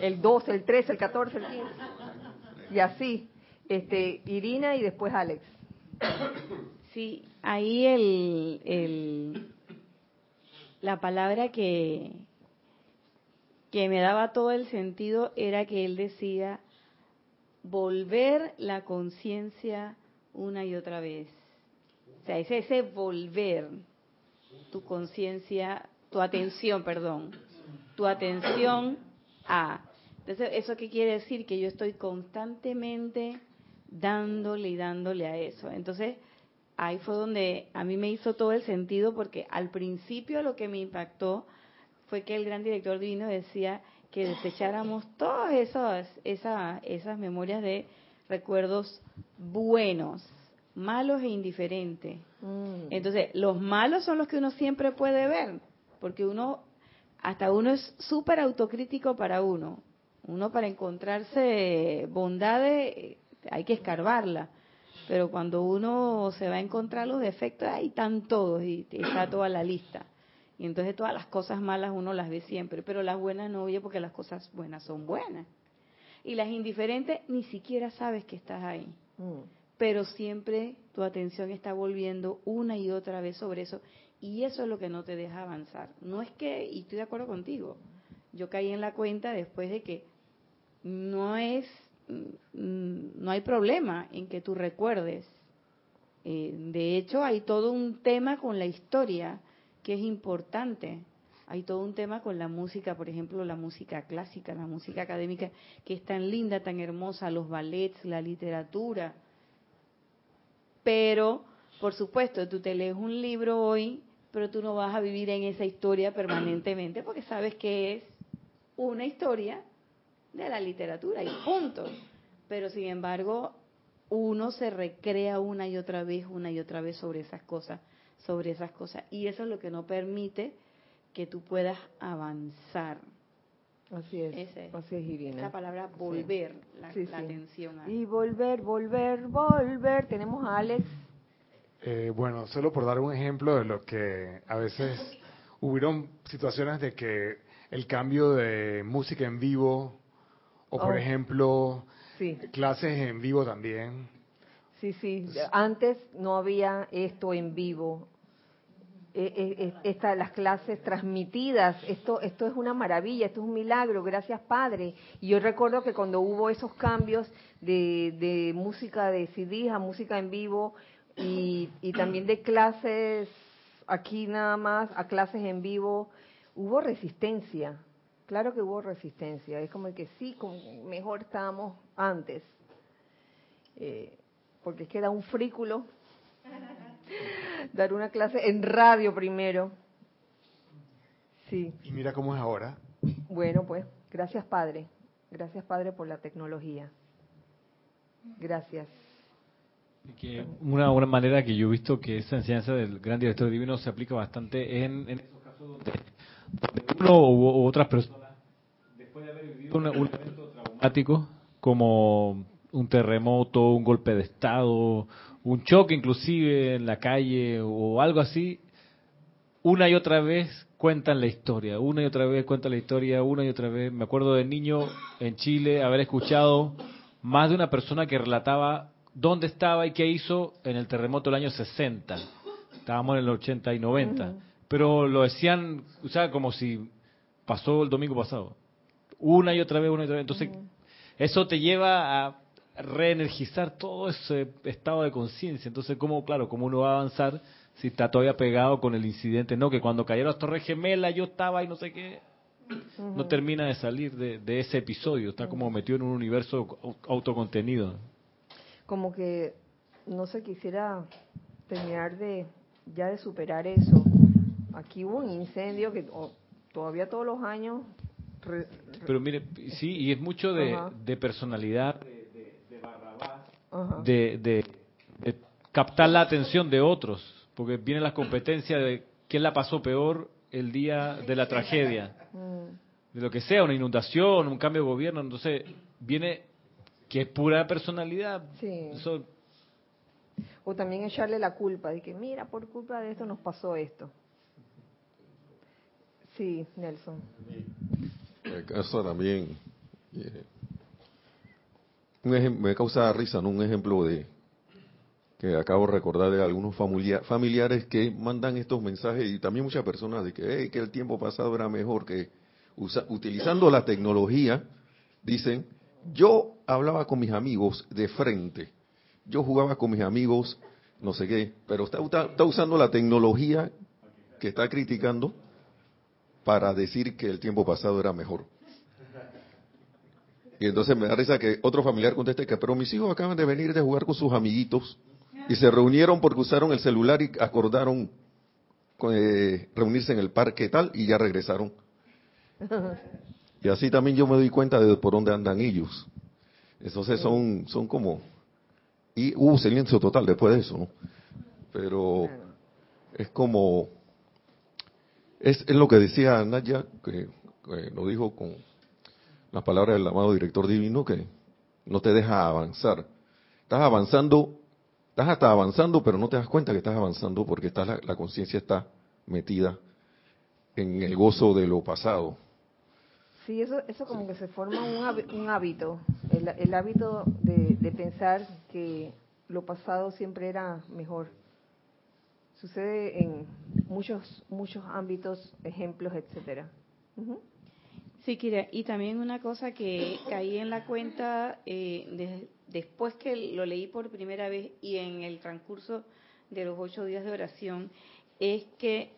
El 12, el 13, el 14, el 15. Y así. Este, Irina y después Alex. Sí, ahí el, la palabra que, que me daba todo el sentido era que él decía volver la conciencia una y otra vez. O sea, ese, ese volver tu conciencia, tu atención, perdón, tu atención a. Entonces, ¿eso qué quiere decir? Que yo estoy constantemente dándole y dándole a eso. Entonces, ahí fue donde a mí me hizo todo el sentido porque al principio lo que me impactó fue que el gran director divino decía que desecháramos todas esas, esas, esas memorias de recuerdos buenos, malos e indiferentes. Mm. Entonces, los malos son los que uno siempre puede ver, porque uno, hasta uno es súper autocrítico para uno. Uno para encontrarse bondades hay que escarbarla pero cuando uno se va a encontrar los defectos, ahí están todos y está toda la lista. Y entonces todas las cosas malas uno las ve siempre, pero las buenas no oye porque las cosas buenas son buenas. Y las indiferentes ni siquiera sabes que estás ahí. Mm. Pero siempre tu atención está volviendo una y otra vez sobre eso. Y eso es lo que no te deja avanzar. No es que, y estoy de acuerdo contigo, yo caí en la cuenta después de que no es no hay problema en que tú recuerdes. Eh, de hecho, hay todo un tema con la historia que es importante. Hay todo un tema con la música, por ejemplo, la música clásica, la música académica, que es tan linda, tan hermosa, los ballets, la literatura. Pero, por supuesto, tú te lees un libro hoy, pero tú no vas a vivir en esa historia permanentemente porque sabes que es una historia de la literatura y punto. Pero sin embargo, uno se recrea una y otra vez, una y otra vez sobre esas cosas, sobre esas cosas. Y eso es lo que no permite que tú puedas avanzar. Así es, así es, Irina. La palabra volver, la, atención. Y volver, volver, volver. Tenemos a Alex. Eh, bueno, solo por dar un ejemplo de lo que a veces hubieron situaciones de que el cambio de música en vivo o por oh. ejemplo, clases en vivo también. Sí, sí. Antes no había esto en vivo. E, e, e, las clases transmitidas, esto, esto es una maravilla, esto es un milagro, gracias Padre. Y yo recuerdo que cuando hubo esos cambios de, de música de CD a música en vivo y, y también de clases aquí nada más a clases en vivo, hubo resistencia, Claro que hubo resistencia, es como que sí, mejor estábamos antes, eh, porque es que da un frículo dar una clase en radio primero. Sí. Y mira cómo es ahora. Bueno, pues, gracias Padre, gracias Padre por la tecnología. Gracias. Que una buena manera que yo he visto que esa enseñanza del gran director divino se aplica bastante en, en esos casos donde, uno u otras personas después de haber vivido un, evento traumático como un terremoto, un golpe de estado, un choque inclusive en la calle o algo así, una y otra vez cuentan la historia, una y otra vez cuentan la historia, una y otra vez. Me acuerdo de niño en Chile haber escuchado más de una persona que relataba dónde estaba y qué hizo en el terremoto del año 60. Estábamos en el 80 y 90. Pero lo decían, o sea, como si pasó el domingo pasado una y otra vez, una y otra vez. Entonces, eso te lleva a, reenergizar todo ese estado de conciencia. Entonces, ¿cómo, claro, cómo uno va a avanzar si está todavía pegado con el incidente? No, que cuando cayeron las Torres Gemelas yo estaba y no sé qué. No termina de salir de, ese episodio, está como metido en un universo autocontenido. Como que no se quisiera terminar de ya de superar eso. Aquí hubo un incendio que todavía todos los años pero mire, sí, y es mucho de, de personalidad, de, de, Barrabás, de, captar la atención de otros, porque vienen las competencias de quién la pasó peor el día de la tragedia, mm. de lo que sea, una inundación, un cambio de gobierno, entonces viene que es pura personalidad. o también echarle la culpa de que mira, por culpa de esto nos pasó esto. Sí, Nelson. Me causa también, eh, un me causa risa, ¿no? Un ejemplo de que acabo de recordar de algunos familiares que mandan estos mensajes y también muchas personas de que, que el tiempo pasado era mejor, que utilizando la tecnología, dicen, yo hablaba con mis amigos de frente, yo jugaba con mis amigos, no sé qué, pero está, está usando la tecnología que está criticando para decir que el tiempo pasado era mejor. Y entonces me da risa que otro familiar conteste que, pero mis hijos acaban de venir de jugar con sus amiguitos y se reunieron porque usaron el celular y acordaron eh, reunirse en el parque tal y ya regresaron. Y así también yo me doy cuenta de por dónde andan ellos. Entonces son, son como... Y hubo silencio total después de eso, ¿no? Pero es como es, lo que decía Naya, que, lo dijo con las palabras del amado director divino, que no te deja avanzar. Estás avanzando, estás hasta avanzando, pero no te das cuenta que estás avanzando porque estás, la, conciencia está metida en el gozo de lo pasado. Sí, eso, eso como que se forma un, hábito, el, hábito de pensar que lo pasado siempre era mejor sucede en muchos muchos ámbitos, ejemplos, etcétera. Sí, Kira, y también una cosa que caí en la cuenta eh, después que lo leí por primera vez y en el transcurso de los ocho días de oración, es que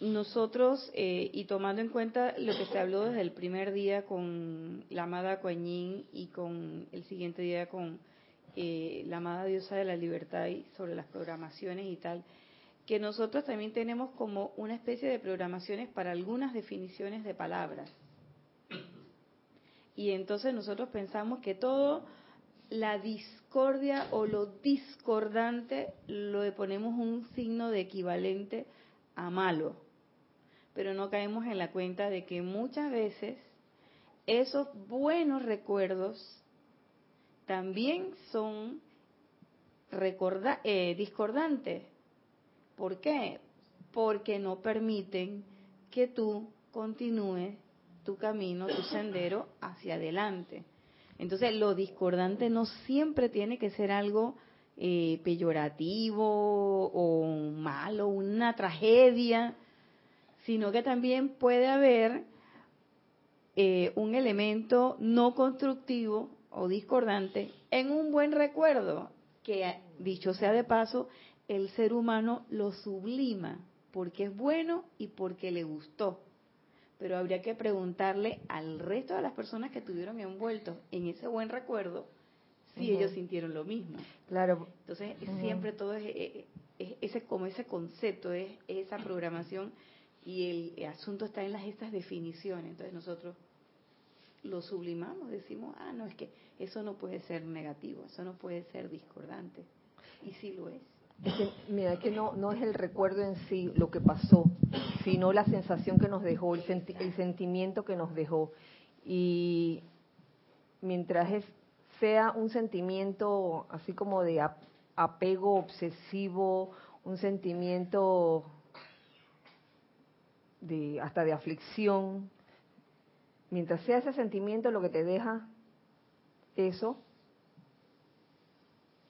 nosotros, eh, y tomando en cuenta lo que se habló desde el primer día con la amada Coañín y con el siguiente día con eh, la amada diosa de la libertad y sobre las programaciones y tal, que nosotros también tenemos como una especie de programaciones para algunas definiciones de palabras. Y entonces nosotros pensamos que todo la discordia o lo discordante lo ponemos un signo de equivalente a malo. Pero no caemos en la cuenta de que muchas veces esos buenos recuerdos también son eh, discordantes ¿Por qué? Porque no permiten que tú continúes tu camino, tu sendero hacia adelante. Entonces, lo discordante no siempre tiene que ser algo eh, peyorativo o malo, una tragedia, sino que también puede haber eh, un elemento no constructivo o discordante en un buen recuerdo, que dicho sea de paso, el ser humano lo sublima porque es bueno y porque le gustó. Pero habría que preguntarle al resto de las personas que estuvieron envueltos en ese buen recuerdo si ellos sintieron lo mismo. Claro. Entonces, siempre todo es, ese como ese concepto, es, esa programación y el, asunto está en las estas definiciones. Entonces, nosotros lo sublimamos, decimos, ah, no, es que eso no puede ser negativo, eso no puede ser discordante. Y sí lo es. Mira, es que no, no es el recuerdo en sí lo que pasó, sino la sensación que nos dejó, el, sentimiento que nos dejó. Y mientras sea un sentimiento así como de apego obsesivo, un sentimiento de hasta de aflicción, mientras sea ese sentimiento lo que te deja eso,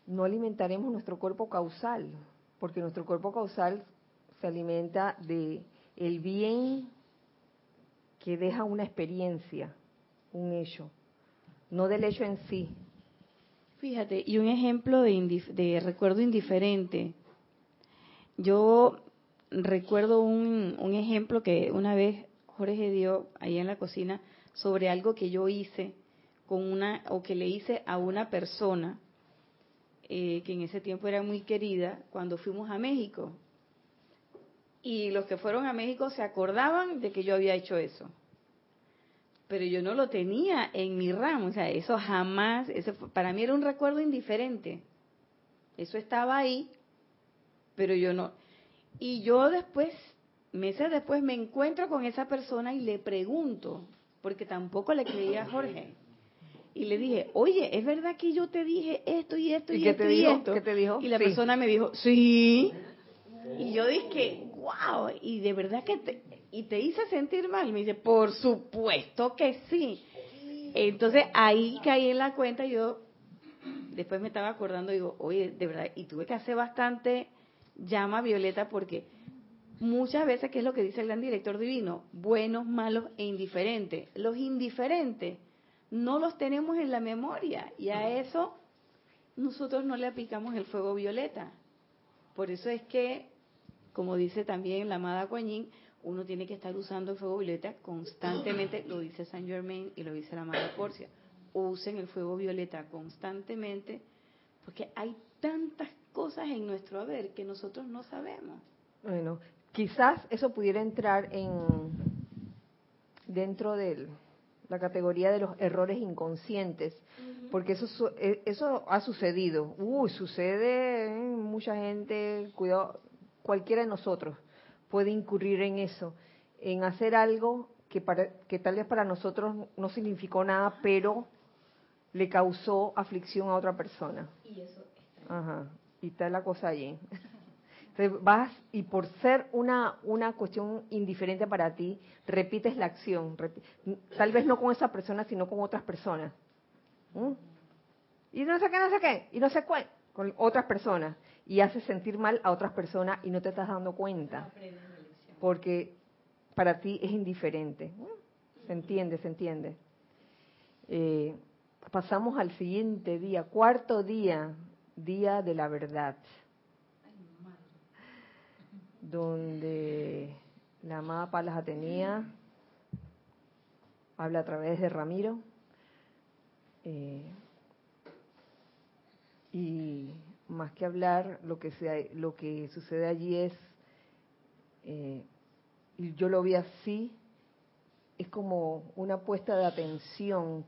no alimentaremos nuestro cuerpo causal, porque nuestro cuerpo causal se alimenta de el bien que deja una experiencia, un hecho, no del hecho en sí. Fíjate, y un ejemplo de, de recuerdo indiferente. Yo recuerdo un, un ejemplo que una vez Jorge dio ahí en la cocina sobre algo que yo hice con una o que le hice a una persona eh, que en ese tiempo era muy querida cuando fuimos a México. Y los que fueron a México se acordaban de que yo había hecho eso. Pero yo no lo tenía en mi ramo o sea eso jamás eso para mí era un recuerdo indiferente. Eso estaba ahí pero yo no. Y yo después meses después me encuentro con esa persona y le pregunto porque tampoco le creía a Jorge. Y le dije, oye, ¿es verdad que yo te dije esto y esto y, esto y esto? ¿Qué te dijo? Y la persona me dijo, sí. Y yo dije, wow, y de verdad que te, y te hice sentir mal. Me dice, por supuesto que sí. Entonces ahí caí en la cuenta, yo después me estaba acordando, digo, oye, de verdad, y tuve que hacer bastante llama Violeta porque muchas veces, ¿qué es lo que dice el gran director divino? Buenos, malos e indiferentes. Los indiferentes no los tenemos en la memoria y a eso nosotros no le aplicamos el fuego violeta. Por eso es que, como dice también la amada Coañín, uno tiene que estar usando el fuego violeta constantemente, lo dice Saint Germain y lo dice la amada Porcia. Usen el fuego violeta constantemente porque hay tantas cosas en nuestro haber que nosotros no sabemos. Bueno, quizás eso pudiera entrar en dentro de la categoría de los errores inconscientes, porque eso e, eso ha sucedido. Uy, sucede mucha gente, cuidado, cualquiera de nosotros puede incurrir en eso, en hacer algo que para, que tal vez para nosotros no significó nada, pero le causó aflicción a otra persona. Y eso está. Ajá. Y está la cosa allí vas y por ser una, una cuestión indiferente para ti, repites la acción. tal vez no con esa persona, sino con otras personas. ¿Mm? Y no sé qué, no sé qué, y no sé cuál, con otras personas. Y haces sentir mal a otras personas y no te estás dando cuenta. Porque para ti es indiferente. ¿Mm? Se entiende, se entiende. Eh, pasamos al siguiente día, cuarto día, día de la verdad donde la amada Palas Atenea habla a través de Ramiro. Eh, y más que hablar, lo que, sea, lo que sucede allí es, eh, y yo lo vi así, es como una puesta de atención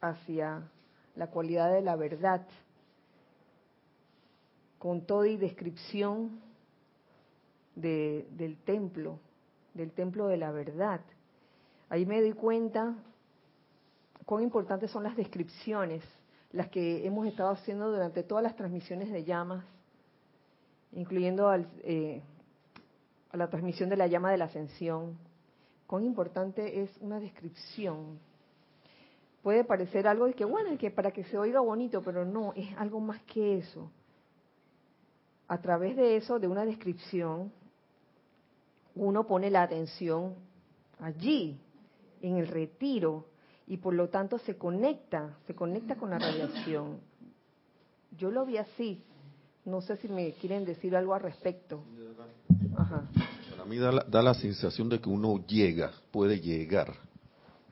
hacia la cualidad de la verdad, con toda y descripción del templo, del templo de la verdad. Ahí me doy cuenta cuán importantes son las descripciones, las que hemos estado haciendo durante todas las transmisiones de llamas, incluyendo al, eh, a la transmisión de la llama de la ascensión. Cuán importante es una descripción. Puede parecer algo de que, bueno, que para que se oiga bonito, pero no, es algo más que eso. A través de eso, de una descripción, uno pone la atención allí, en el retiro, y por lo tanto se conecta, se conecta con la radiación. Yo lo vi así. No sé si me quieren decir algo al respecto. Para mí da la, da la sensación de que uno llega, puede llegar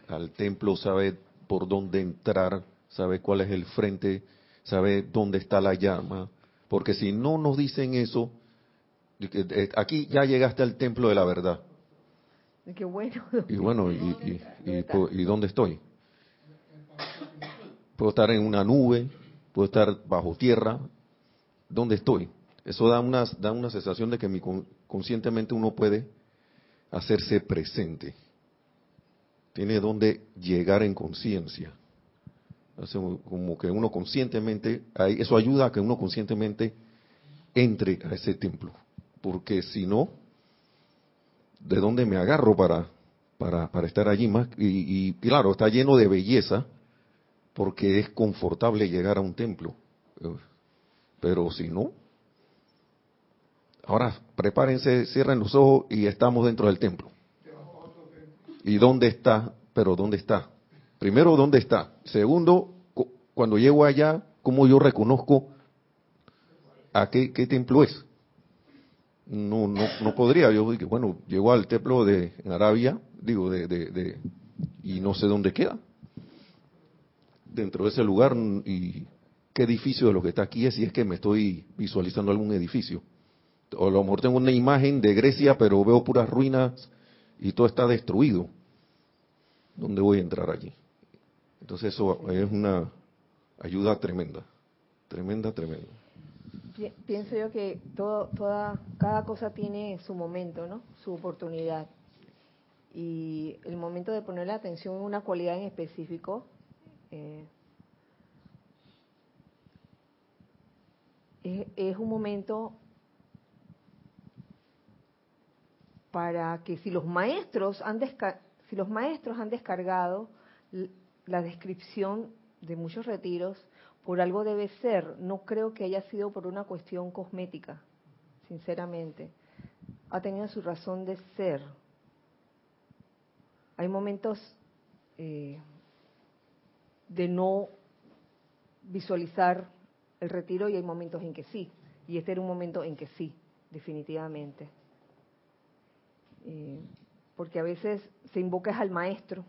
al templo, sabe por dónde entrar, sabe cuál es el frente, sabe dónde está la llama. Porque si no nos dicen eso, aquí ya llegaste al templo de la verdad. Qué bueno. Y bueno, y, y, dónde estoy? Puedo estar en una nube, puedo estar bajo tierra. ¿Dónde estoy? Eso da una, da una sensación de que mi, conscientemente uno puede hacerse presente. Tiene donde llegar en conciencia. Como que uno conscientemente, eso ayuda a que uno conscientemente entre a ese templo porque si no, ¿de dónde me agarro para, para, para estar allí más? Y, claro, está lleno de belleza, porque es confortable llegar a un templo. Pero si no, ahora prepárense, cierren los ojos y estamos dentro del templo. ¿Y dónde está? Pero ¿dónde está? Primero, ¿dónde está? Segundo, cuando llego allá, ¿cómo yo reconozco a qué, templo es? No, no, no podría. Yo dije, bueno, llegó al templo de en Arabia, digo, de, de, y no sé dónde queda. Dentro de ese lugar y qué edificio de lo que está aquí es, si es que me estoy visualizando algún edificio. O a lo mejor tengo una imagen de Grecia, pero veo puras ruinas y todo está destruido. ¿Dónde voy a entrar allí? Entonces eso es una ayuda tremenda, tremenda, tremenda. Pienso yo que todo, toda, cada cosa tiene su momento, ¿no? Su oportunidad. Y el momento de poner la atención en una cualidad en específico eh, es, un momento para que si los maestros han si los maestros han descargado la descripción de muchos retiros, por algo debe ser. No creo que haya sido por una cuestión cosmética, sinceramente. Ha tenido su razón de ser. Hay momentos eh, de no visualizar el retiro y hay momentos en que sí. Y este era un momento en que sí, definitivamente. Eh, porque a veces se invoca al maestro,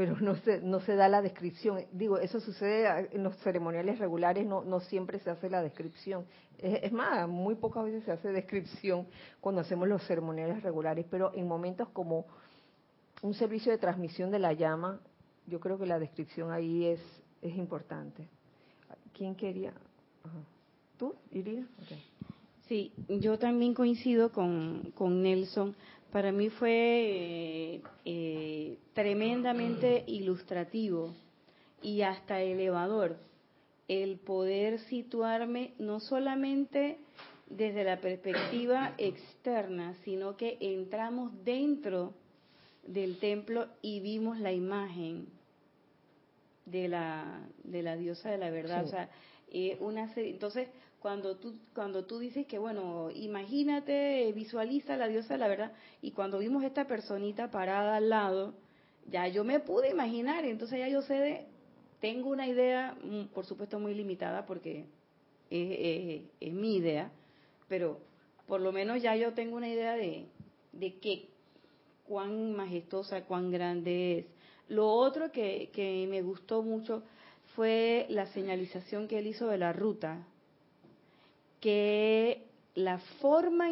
pero no se, no se da la descripción. Digo, eso sucede en los ceremoniales regulares, no, no siempre se hace la descripción. Es, más, muy pocas veces se hace descripción cuando hacemos los ceremoniales regulares, pero en momentos como un servicio de transmisión de la llama, yo creo que la descripción ahí es, es importante. ¿Quién quería? ¿Tú, Irina? Sí, yo también coincido con, con Nelson. Para mí fue eh, eh, tremendamente ilustrativo y hasta elevador el poder situarme no solamente desde la perspectiva externa, sino que entramos dentro del templo y vimos la imagen de la, de la diosa de la verdad. O sea, eh, una entonces, cuando tú, cuando tú dices que, bueno, imagínate, visualiza la diosa la verdad, y cuando vimos esta personita parada al lado, ya yo me pude imaginar, entonces ya yo sé de, tengo una idea, mm, por supuesto muy limitada porque es, es, mi idea, pero por lo menos ya yo tengo una idea de, de qué, cuán majestuosa, cuán grande es, lo otro que, me gustó mucho fue la señalización que él hizo de la ruta, que la forma,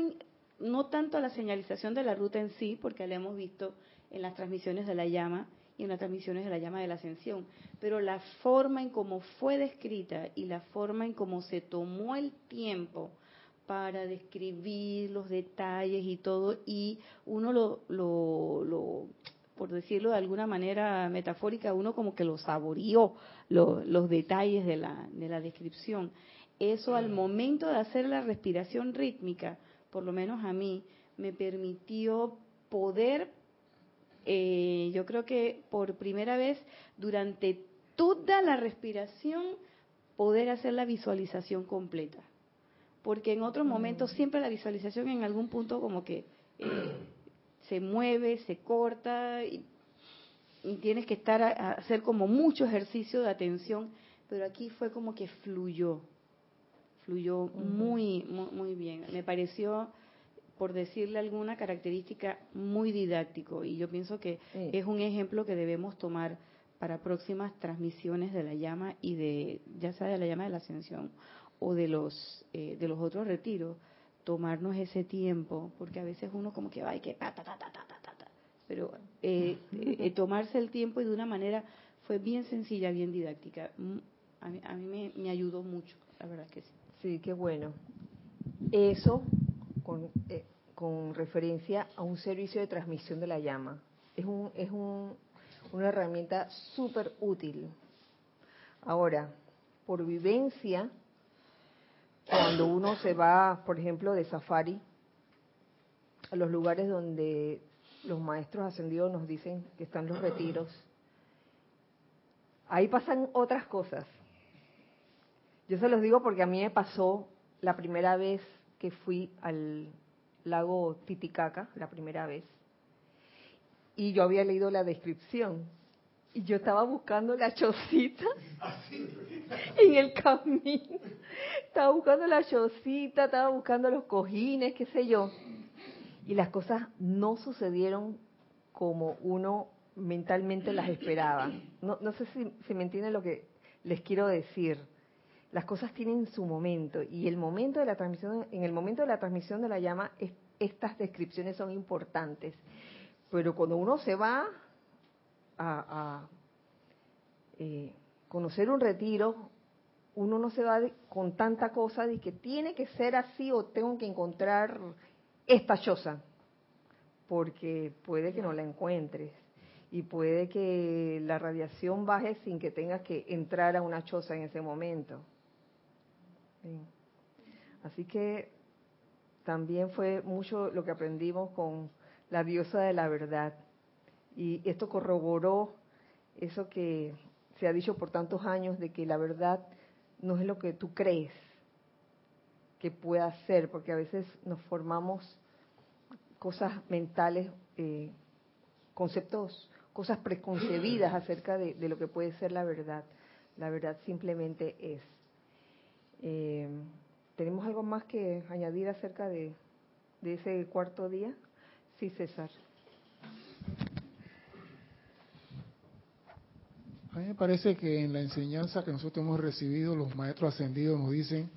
no tanto la señalización de la ruta en sí, porque la hemos visto en las transmisiones de la llama y en las transmisiones de la llama de la ascensión, pero la forma en cómo fue descrita y la forma en cómo se tomó el tiempo para describir los detalles y todo, y uno lo, lo por decirlo de alguna manera metafórica, uno como que lo saboreó, los detalles de la, de la descripción. Eso al momento de hacer la respiración rítmica, por lo menos a mí, me permitió poder, eh, yo creo que por primera vez durante toda la respiración, poder hacer la visualización completa. Porque en otros momentos mm. siempre la visualización en algún punto como que... Eh, se mueve, se corta y, tienes que estar a, hacer como mucho ejercicio de atención, pero aquí fue como que fluyó, fluyó muy, muy, bien. Me pareció, por decirle alguna característica, muy didáctico y yo pienso que es un ejemplo que debemos tomar para próximas transmisiones de la llama y de, ya sea de la llama de la ascensión o de los, eh, de los otros retiros, tomarnos ese tiempo, porque a veces uno como que va y que ta, ta, ta, ta, ta, ta, ta. pero eh, eh, tomarse el tiempo y de una manera fue bien sencilla, bien didáctica. Mm, a mí, a mí me, ayudó mucho, la verdad que sí. Sí, qué bueno. Eso con, eh, con referencia a un servicio de transmisión de la llama. Es, un, es un, una herramienta súper útil. Ahora, por vivencia, cuando uno se va, por ejemplo, de safari, a los lugares donde los maestros ascendidos nos dicen que están los retiros, ahí pasan otras cosas. Yo se los digo porque a mí me pasó la primera vez que fui al lago Titicaca, la primera vez, y yo había leído la descripción, y yo estaba buscando la chocita en el camino. Estaba buscando la chocita, estaba buscando los cojines, qué sé yo. Y las cosas no sucedieron como uno mentalmente las esperaba. No, no sé si, si me entienden lo que les quiero decir. Las cosas tienen su momento y el momento de la transmisión, en el momento de la transmisión de la llama, estas descripciones son importantes. Pero cuando uno se va a, eh, conocer un retiro, uno no se va con tanta cosa de que tiene que ser así o tengo que encontrar esta choza, porque puede que no la encuentres y puede que la radiación baje sin que tengas que entrar a una choza en ese momento. Así que también fue mucho lo que aprendimos con la diosa de la verdad. Y esto corroboró eso que se ha dicho por tantos años de que la verdad no es lo que tú crees que pueda ser, porque a veces nos formamos cosas mentales, eh, conceptos, cosas preconcebidas acerca de, lo que puede ser la verdad. La verdad simplemente es. Eh, ¿Tenemos algo más que añadir acerca de, de ese cuarto día? Sí, César. A mí me parece que en la enseñanza que nosotros hemos recibido, los maestros ascendidos nos dicen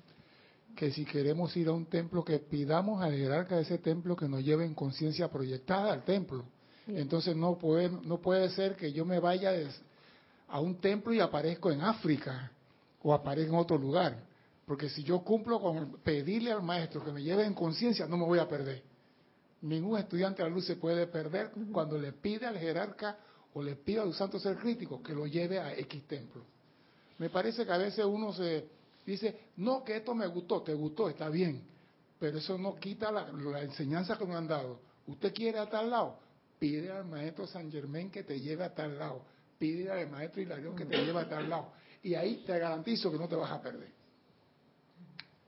que si queremos ir a un templo, que pidamos al jerarca de ese templo que nos lleve en conciencia proyectada al templo. Entonces no puede, no puede ser que yo me vaya a un templo y aparezco en África o aparezco en otro lugar. Porque si yo cumplo con pedirle al maestro que me lleve en conciencia, no me voy a perder. Ningún estudiante de la luz se puede perder cuando le pide al jerarca o le pide a un santo ser crítico que lo lleve a X templo. Me parece que a veces uno se dice, no, que esto me gustó, te gustó, está bien, pero eso no quita la, enseñanza que nos han dado. Usted quiere a tal lado, pide al maestro San Germán que te lleve a tal lado, pide al maestro Hilario que te lleve a tal lado, y ahí te garantizo que no te vas a perder.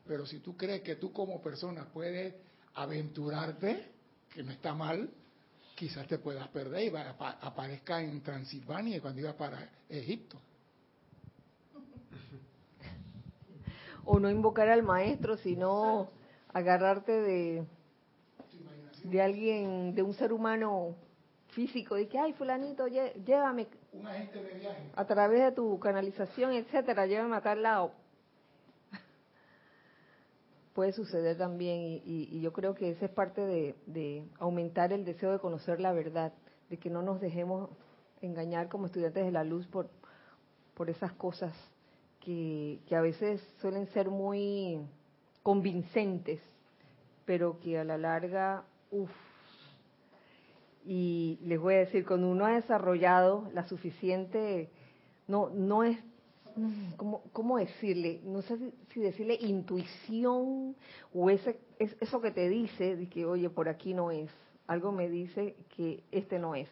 Pero si tú crees que tú como persona puedes aventurarte, que no está mal, quizás te puedas perder y aparezca en Transilvania cuando iba para Egipto. O no invocar al maestro, sino agarrarte de, de alguien, de un ser humano físico, de que, ay, fulanito, llévame a través de tu canalización, etcétera, llévame a tal lado. Puede suceder también, y, yo creo que esa es parte de, aumentar el deseo de conocer la verdad, de que no nos dejemos engañar como estudiantes de la luz por, por esas cosas que, que a veces suelen ser muy convincentes, pero que a la larga, uff, y les voy a decir, cuando uno ha desarrollado la suficiente, no, no es, ¿cómo, cómo decirle? No sé si, decirle intuición o ese, es, eso que te dice de que, oye, por aquí no es. Algo me dice que este no es.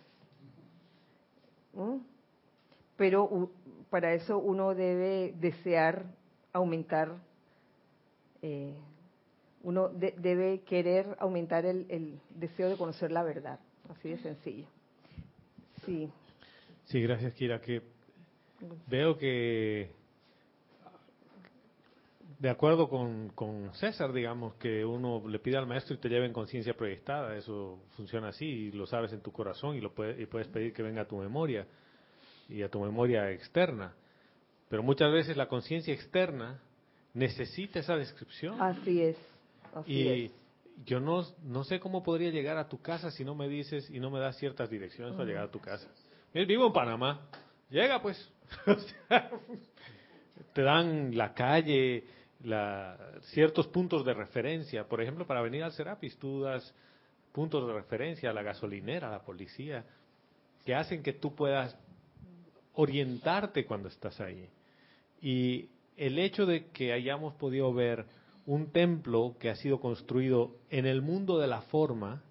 ¿Mm? Pero para eso uno debe desear aumentar, eh, uno debe querer aumentar el deseo de conocer la verdad. Así de sencillo. Sí. Sí, gracias, Kira. Que veo que, de acuerdo con, con, César, digamos, que uno le pide al maestro y te lleve en conciencia proyectada. Eso funciona así y lo sabes en tu corazón y, lo y puedes pedir que venga a tu memoria y a tu memoria externa. Pero muchas veces la conciencia externa necesita esa descripción. Así es. Así y, yo no, no sé cómo podría llegar a tu casa si no me dices y no me das ciertas direcciones para llegar a tu casa. Vivo en Panamá. Llega pues. te dan la calle, la, ciertos puntos de referencia. Por ejemplo, para venir al Serapis, tú das puntos de referencia a la gasolinera, a la policía, que hacen que tú puedas orientarte cuando estás ahí. Y el hecho de que hayamos podido ver un templo que ha sido construido en el mundo de la forma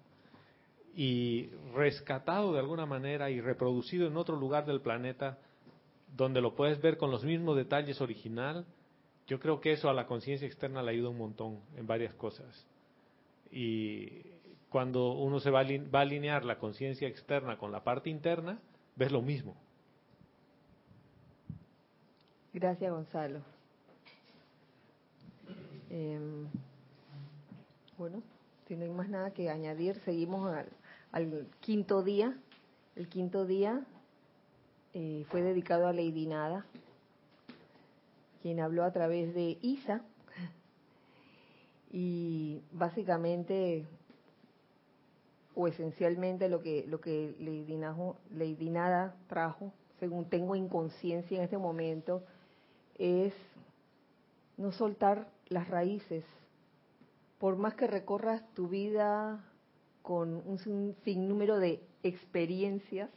y rescatado de alguna manera y reproducido en otro lugar del planeta donde lo puedes ver con los mismos detalles original, yo creo que eso a la conciencia externa le ayuda un montón en varias cosas. Y cuando uno se va a, alinear la conciencia externa con la parte interna, ves lo mismo. Gracias, Gonzalo. Em, bueno, si no hay más nada que añadir, seguimos al, quinto día. El quinto día eh, fue dedicado a Lady Nada, quien habló a través de Isa. Y básicamente o esencialmente lo que lo que Lady, Lady Nada trajo, según tengo inconsciencia en este momento, es no soltar las raíces. Por más que recorras tu vida con un sinnúmero de experiencias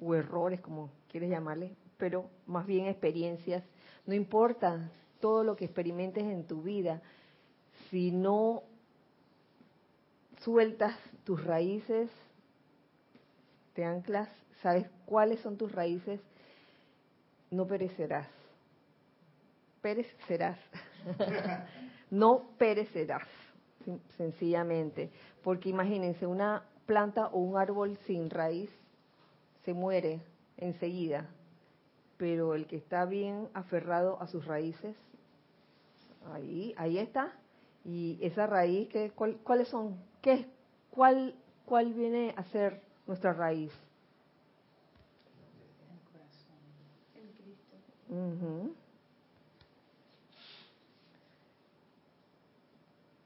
o errores, como quieres llamarle, pero más bien experiencias, no importa todo lo que experimentes en tu vida, si no sueltas tus raíces, te anclas, sabes cuáles son tus raíces, no perecerás. Perecerás. no perecerás, sencillamente. Porque imagínense, una planta o un árbol sin raíz se muere enseguida. Pero el que está bien aferrado a sus raíces, ahí, ahí está. Y esa raíz, ¿qué, ¿cuáles son? ¿Qué, cuál, ¿Cuál viene a ser nuestra raíz?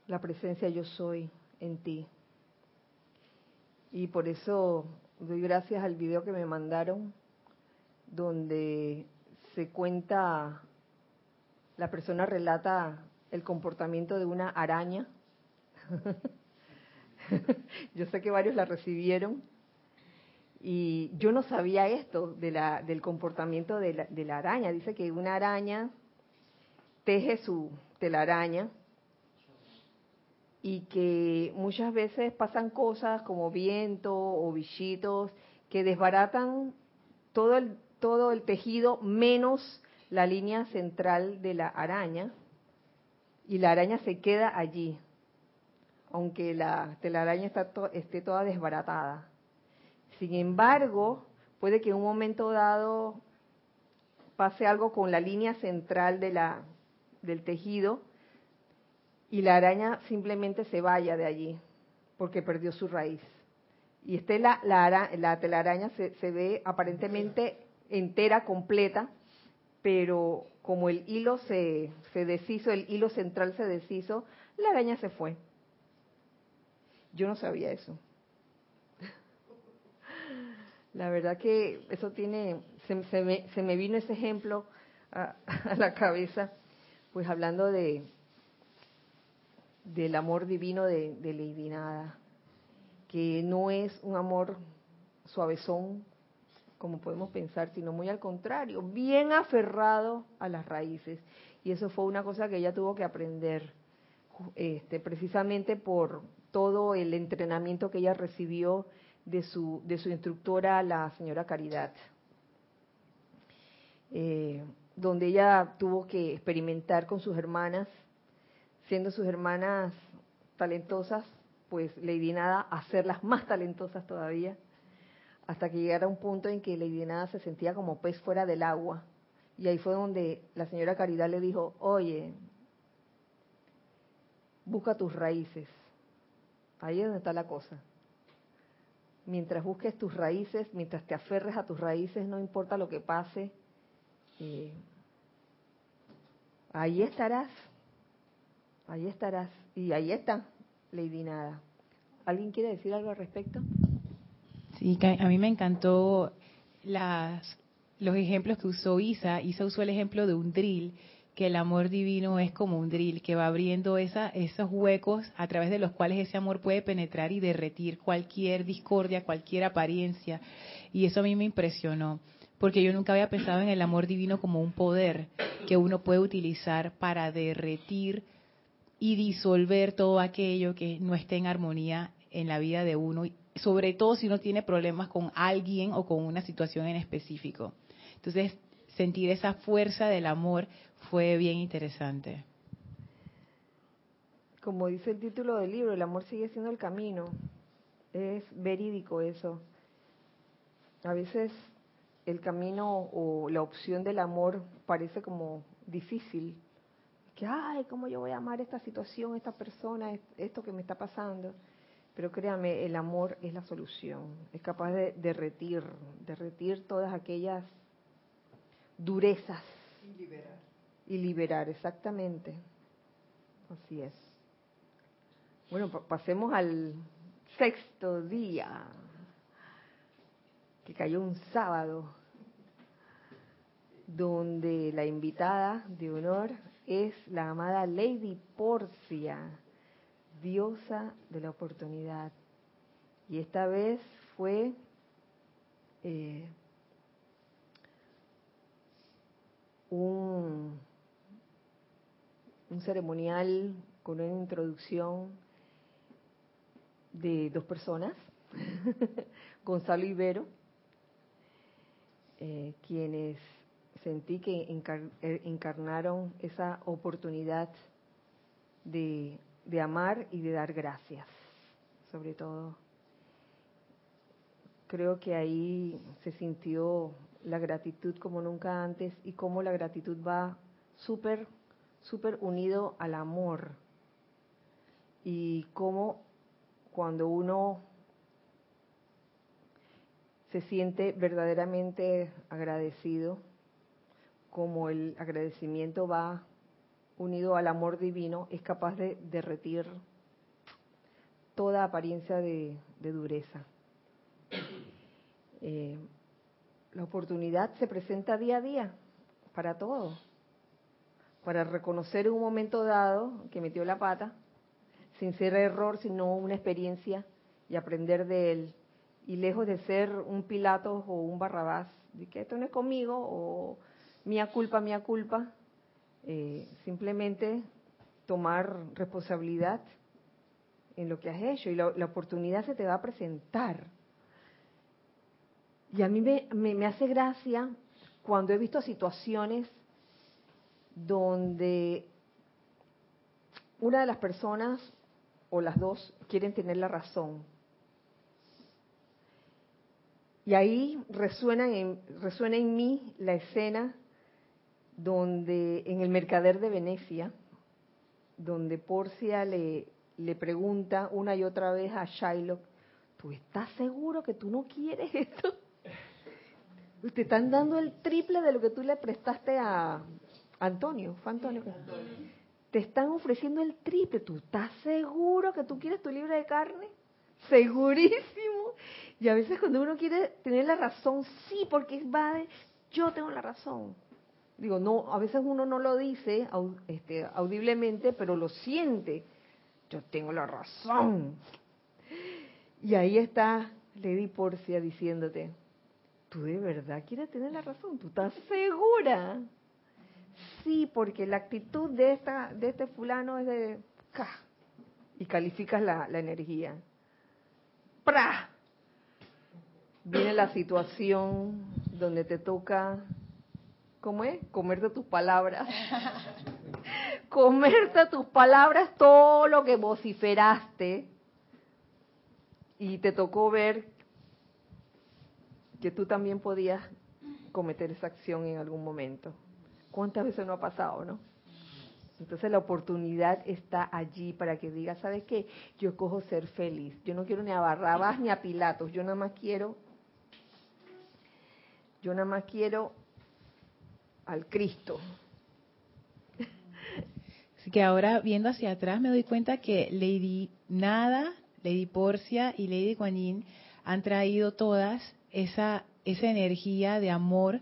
La presencia yo soy en ti. Y por eso doy gracias al video que me mandaron, donde se cuenta, la persona relata el comportamiento de una araña. yo sé que varios la recibieron y yo no sabía esto de la, del comportamiento de la, de la araña. Dice que una araña teje su telaraña y que muchas veces pasan cosas como viento o bichitos que desbaratan todo el, todo el tejido menos la línea central de la araña y la araña se queda allí, aunque la telaraña está esté toda desbaratada. Sin embargo, puede que en un momento dado pase algo con la línea central de la, del tejido y la araña simplemente se vaya de allí porque perdió su raíz. Y este la, la, telaraña se, se ve aparentemente entera, completa, pero como el hilo se, se deshizo, el hilo central se deshizo, la araña se fue. Yo no sabía eso. La verdad que eso tiene, se, se, me, se me, vino ese ejemplo a, la cabeza, pues hablando de del amor divino de, de Lady Nada, que no es un amor suavezón, como podemos pensar, sino muy al contrario, bien aferrado a las raíces. Y eso fue una cosa que ella tuvo que aprender, este, precisamente por todo el entrenamiento que ella recibió de su, de su instructora, la señora Caridad, eh, donde ella tuvo que experimentar con sus hermanas, siendo sus hermanas talentosas, pues Lady Nada hacerlas más talentosas todavía, hasta que llegara un punto en que Lady Nada se sentía como pez fuera del agua. Y ahí fue donde la señora Caridad le dijo, oye, busca tus raíces. Ahí es donde está la cosa mientras busques tus raíces, mientras te aferres a tus raíces, no importa lo que pase, eh, ahí estarás, ahí estarás, y ahí está, Lady Nada. ¿Alguien quiere decir algo al respecto? Sí, a mí me encantó las, los ejemplos que usó Isa. Isa usó el ejemplo de un drill que el amor divino es como un drill que va abriendo esa, esos huecos a través de los cuales ese amor puede penetrar y derretir cualquier discordia, cualquier apariencia. Y eso a mí me impresionó, porque yo nunca había pensado en el amor divino como un poder que uno puede utilizar para derretir y disolver todo aquello que no esté en armonía en la vida de uno, sobre todo si uno tiene problemas con alguien o con una situación en específico. Entonces, sentir esa fuerza del amor fue bien interesante. Como dice el título del libro, el amor sigue siendo el camino. Es verídico eso. A veces el camino o la opción del amor parece como difícil. Que, ay, ¿cómo yo voy a amar esta situación, esta persona, esto que me está pasando? Pero créame, el amor es la solución. Es capaz de derretir, derretir todas aquellas durezas. Y liberar. Y liberar, exactamente. Así es. Bueno, pasemos al sexto día, que cayó un sábado, donde la invitada de honor es la amada Lady Porcia diosa de la oportunidad. Y esta vez fue eh, un, un ceremonial con una introducción de dos personas, Gonzalo Ibero, eh, quienes sentí que eh, encarnaron esa oportunidad de de amar y de dar gracias, sobre todo. Creo que ahí se sintió la gratitud como nunca antes y cómo la gratitud va súper, súper unido al amor. Y cómo cuando uno se siente verdaderamente agradecido, como el agradecimiento va unido al amor divino, es capaz de derretir toda apariencia de, dureza. Eh, la oportunidad se presenta día a día para todo, para reconocer un momento dado que metió la pata, sin ser error, sino una experiencia y aprender de él. Y lejos de ser un Pilatos o un Barrabás, de que esto no es conmigo, o mía culpa, mía culpa, eh, simplemente tomar responsabilidad en lo que has hecho y la, oportunidad se te va a presentar. Y a mí me, me, hace gracia cuando he visto situaciones donde una de las personas o las dos quieren tener la razón. Y ahí resuena en, resuena en mí la escena donde en el mercader de Venecia, donde Porcia le, pregunta una y otra vez a Shylock, ¿tú estás seguro que tú no quieres esto? Te están dando el triple de lo que tú le prestaste a Antonio, ¿fue Antonio? Te están ofreciendo el triple, ¿tú estás seguro que tú quieres tu libre de carne? Segurísimo. Y a veces cuando uno quiere tener la razón, sí, porque va de, yo tengo la razón digo, no, a veces uno no lo dice este, audiblemente, pero lo siente. Yo tengo la razón. Y ahí está Lady Porcia diciéndote, tú de verdad quieres tener la razón, tú estás segura. Sí, porque la actitud de esta de este fulano es de y calificas la, la energía. ¡Pra! Viene la situación donde te toca ¿cómo es? Comerte tus palabras. Comerte tus palabras todo lo que vociferaste y te tocó ver que tú también podías cometer esa acción en algún momento. ¿Cuántas veces no ha pasado, no? Entonces la oportunidad está allí para que digas, ¿sabes qué? Yo cojo ser feliz. Yo no quiero ni a Barrabás ni a Pilatos. Yo nada más quiero, yo nada más quiero al Cristo. Así que ahora viendo hacia atrás me doy cuenta que Lady Nada, Lady Porcia y Lady Guanyin han traído todas esa, esa energía de amor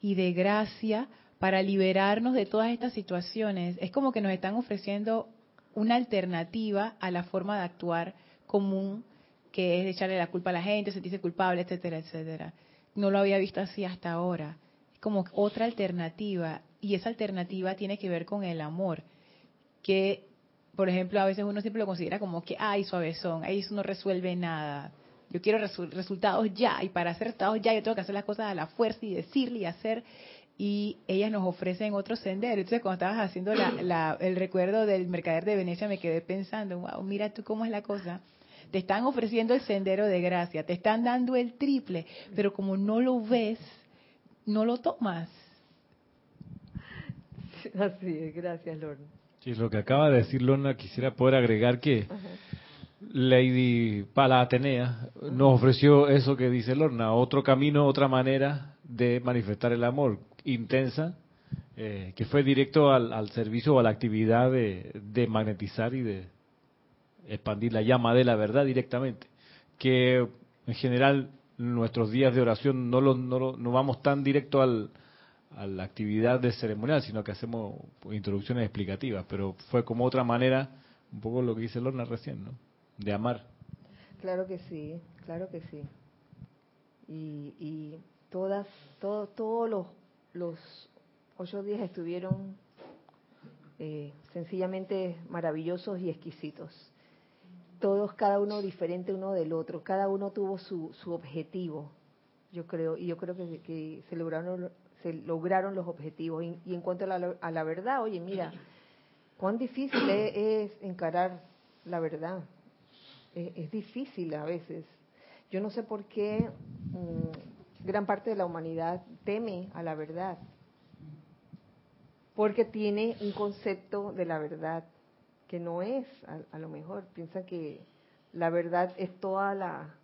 y de gracia para liberarnos de todas estas situaciones. Es como que nos están ofreciendo una alternativa a la forma de actuar común, que es echarle la culpa a la gente, sentirse culpable, etcétera, etcétera. No lo había visto así hasta ahora como otra alternativa y esa alternativa tiene que ver con el amor, que por ejemplo a veces uno siempre lo considera como que, ay, suavezón, ahí eso no resuelve nada. Yo quiero resultados ya y para hacer resultados ya yo tengo que hacer las cosas a la fuerza y decirle y hacer y ellas nos ofrecen otro sendero. Entonces, cuando estabas haciendo el recuerdo del mercader de Venecia, me quedé pensando, wow, mira tú cómo es la cosa. Te están ofreciendo el sendero de gracia, te están dando el triple, pero como no lo ves, no lo tomas. Así es, gracias Lorna. Sí, lo que acaba de decir Lorna, quisiera poder agregar que Lady Pala Atenea nos ofreció eso que dice Lorna, otro camino, otra manera de manifestar el amor intensa, eh, que fue directo al, servicio o a la actividad de, magnetizar y de expandir la llama de la verdad directamente, que en general nuestros días de oración no, lo, no, vamos tan directo al, a la actividad de ceremonial, sino que hacemos introducciones explicativas, pero fue como otra manera, un poco lo que dice Lorna recién, ¿no? De amar. Claro que sí, claro que sí. Y, y todas, todos los, los ocho días estuvieron eh, sencillamente maravillosos y exquisitos. Todos, cada uno diferente uno del otro, cada uno tuvo su, su objetivo, yo creo, y yo creo que, se lograron se lograron los objetivos. Y, en cuanto a la, a la, verdad, oye, mira, cuán difícil es, encarar la verdad. Es, difícil a veces. Yo no sé por qué mm, gran parte de la humanidad teme a la verdad. Porque tiene un concepto de la verdad que no es, a, a lo mejor. Piensa que la verdad es toda la,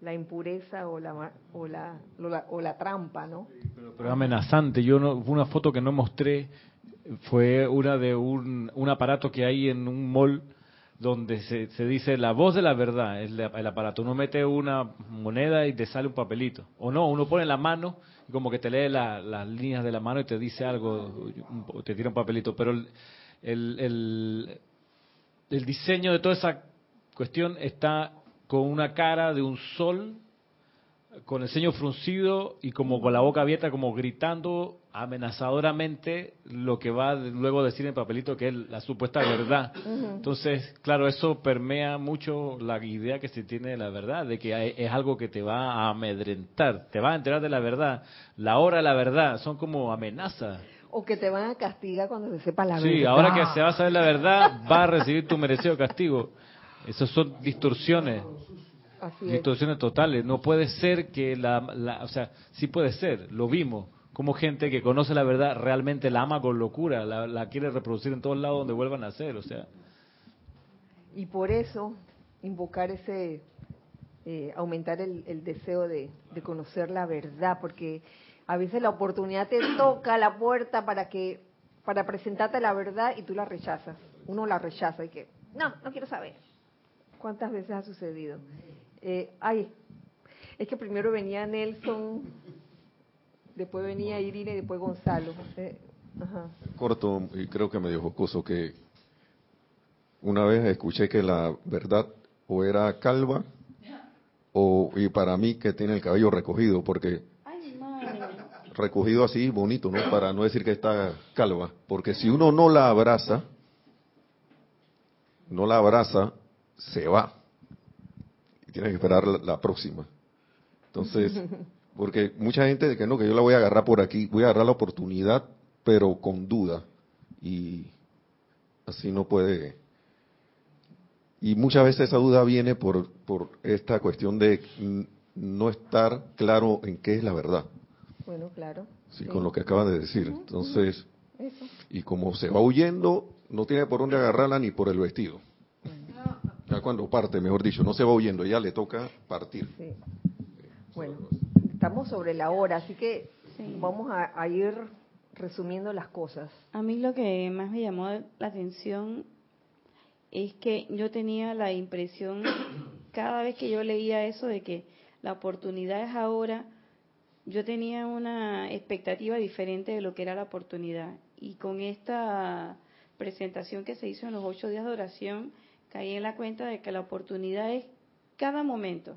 la impureza o la, o la, o la, trampa, ¿no? Pero, amenazante. Yo no, una foto que no mostré fue una de un, un aparato que hay en un mall donde se, se dice la voz de la verdad, el, el aparato. Uno mete una moneda y te sale un papelito. O no, uno pone la mano y como que te lee las líneas de la mano y te dice algo, te tira un papelito. Pero el, el, el diseño de toda esa cuestión está con una cara de un sol, con el ceño fruncido y como con la boca abierta, como gritando amenazadoramente lo que va luego a decir en el papelito que es la supuesta verdad. Entonces, claro, eso permea mucho la idea que se tiene de la verdad, de que es algo que te va a amedrentar, te va a enterar de la verdad. La hora de la verdad son como amenazas. O que te van a castigar cuando se sepa la verdad. Sí, ahora que se va a saber la verdad, va a recibir tu merecido castigo. Esas son distorsiones. distorsiones totales. No puede ser que la, O sea, sí puede ser, lo vimos. Como gente que conoce la verdad realmente la ama con locura, la, quiere reproducir en todos lados donde vuelvan a ser, o sea. Y por eso, invocar ese. Eh, aumentar el, deseo de, de conocer la verdad, porque a veces la oportunidad te toca la puerta para que para presentarte la verdad y tú la rechazas. Uno la rechaza y que, no, no quiero saber. ¿Cuántas veces ha sucedido? Eh, ay, es que primero venía Nelson, después venía Irina y después Gonzalo. Eh, Corto y creo que medio jocoso que una vez escuché que la verdad o era calva o y para mí que tiene el cabello recogido porque recogido así bonito, ¿no? Para no decir que está calva, porque si uno no la abraza, no la abraza, se va. Y tiene que esperar la, próxima. Entonces, porque mucha gente de que no, que yo la voy a agarrar por aquí, voy a agarrar la oportunidad, pero con duda. Y así no puede. Y muchas veces esa duda viene por, por esta cuestión de no estar claro en qué es la verdad. Bueno, claro. Sí, con lo que acaban de decir. Entonces, y como se va huyendo, no tiene por dónde agarrarla ni por el vestido. Ya cuando parte, mejor dicho, no se va huyendo, ya le toca partir. Bueno, estamos sobre la hora, así que vamos a, ir resumiendo las cosas. A mí lo que más me llamó la atención es que yo tenía la impresión, cada vez que yo leía eso, de que la oportunidad es ahora, yo tenía una expectativa diferente de lo que era la oportunidad. Y con esta presentación que se hizo en los ocho días de oración, caí en la cuenta de que la oportunidad es cada momento,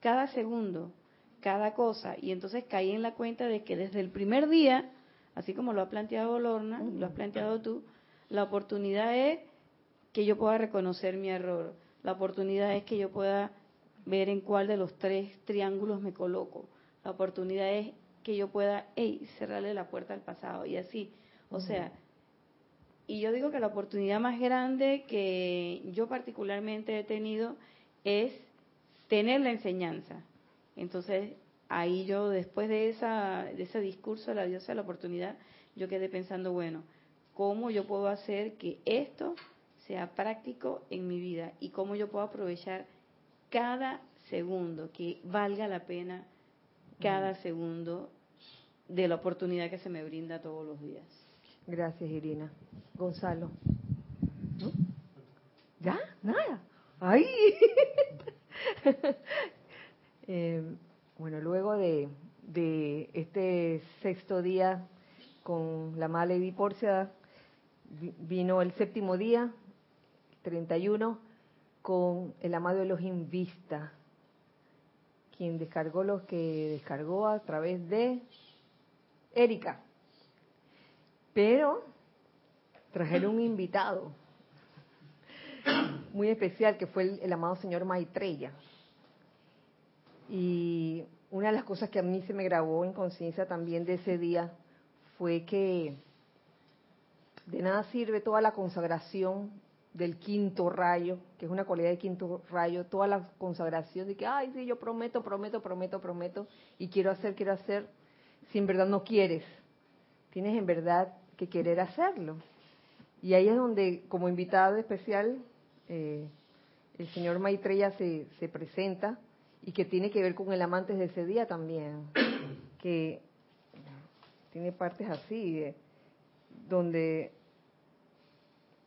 cada segundo, cada cosa. Y entonces caí en la cuenta de que desde el primer día, así como lo ha planteado Lorna, lo has planteado tú, la oportunidad es que yo pueda reconocer mi error. La oportunidad es que yo pueda ver en cuál de los tres triángulos me coloco. La oportunidad es que yo pueda hey, cerrarle la puerta al pasado y así. O sea, y yo digo que la oportunidad más grande que yo particularmente he tenido es tener la enseñanza. Entonces, ahí yo después de, esa, de ese discurso de la diosa de la oportunidad, yo quedé pensando, bueno, ¿cómo yo puedo hacer que esto sea práctico en mi vida y cómo yo puedo aprovechar cada segundo, que valga la pena cada segundo de la oportunidad que se me brinda todos los días. Gracias, Irina. Gonzalo. ¿Ya? Nada. ¡Ay! Eh, bueno, luego de, de, este sexto día con la mala Porcia, vino el séptimo día, 31, con el amado Elohim Vista, quien descargó lo que descargó a través de Erika. Pero trajeron un invitado muy especial que fue el, amado señor Maitreya. Y una de las cosas que a mí se me grabó en conciencia también de ese día fue que de nada sirve toda la consagración del quinto rayo, que es una cualidad de quinto rayo, toda la consagración de que, ay, sí, yo prometo, prometo, prometo, prometo, y quiero hacer, quiero hacer, si en verdad no quieres. Tienes en verdad que querer hacerlo. Y ahí es donde, como invitado especial, eh, el señor Maitreya se, se presenta y que tiene que ver con el amante de ese día también, que tiene partes así, donde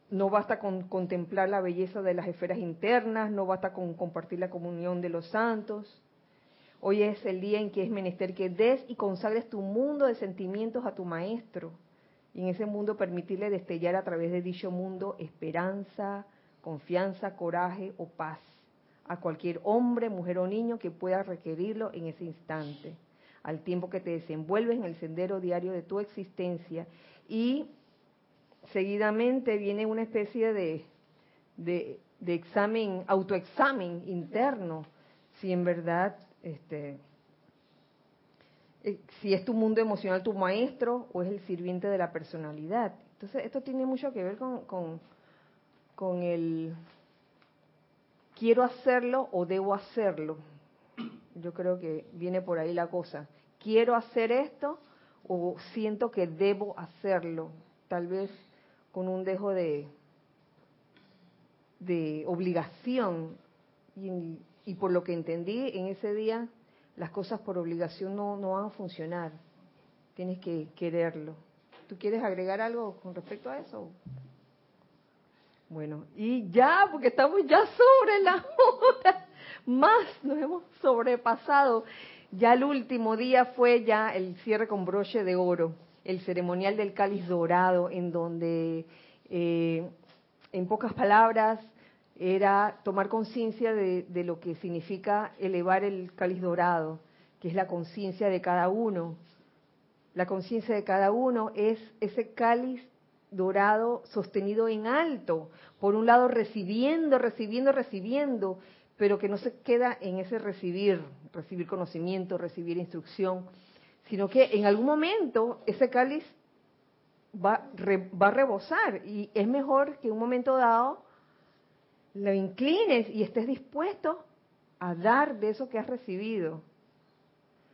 no basta con contemplar la belleza de las esferas internas, no basta con compartir la comunión de los santos. Hoy es el día en que es menester que des y consagres tu mundo de sentimientos a tu maestro. Y en ese mundo permitirle destellar a través de dicho mundo esperanza, confianza, coraje o paz a cualquier hombre, mujer o niño que pueda requerirlo en ese instante, al tiempo que te desenvuelves en el sendero diario de tu existencia y seguidamente viene una especie de, de, examen, autoexamen interno, si en verdad, este, eh, si es tu mundo emocional tu maestro o es el sirviente de la personalidad. Entonces, esto tiene mucho que ver con, con, con el quiero hacerlo o debo hacerlo. Yo creo que viene por ahí la cosa. Quiero hacer esto o siento que debo hacerlo. Tal vez con un dejo de, de obligación. Y, y, por lo que entendí en ese día, las cosas por obligación no, no van a funcionar. Tienes que quererlo. ¿Tú quieres agregar algo con respecto a eso? Bueno, y ya, porque estamos ya sobre la hora, más nos hemos sobrepasado. Ya el último día fue ya el cierre con broche de oro el ceremonial del cáliz dorado, en donde, eh, en pocas palabras, era tomar conciencia de, de, lo que significa elevar el cáliz dorado, que es la conciencia de cada uno. La conciencia de cada uno es ese cáliz dorado sostenido en alto, por un lado recibiendo, recibiendo, recibiendo, pero que no se queda en ese recibir, recibir conocimiento, recibir instrucción, sino que en algún momento ese cáliz va, va a rebosar y es mejor que en un momento dado lo inclines y estés dispuesto a dar de eso que has recibido,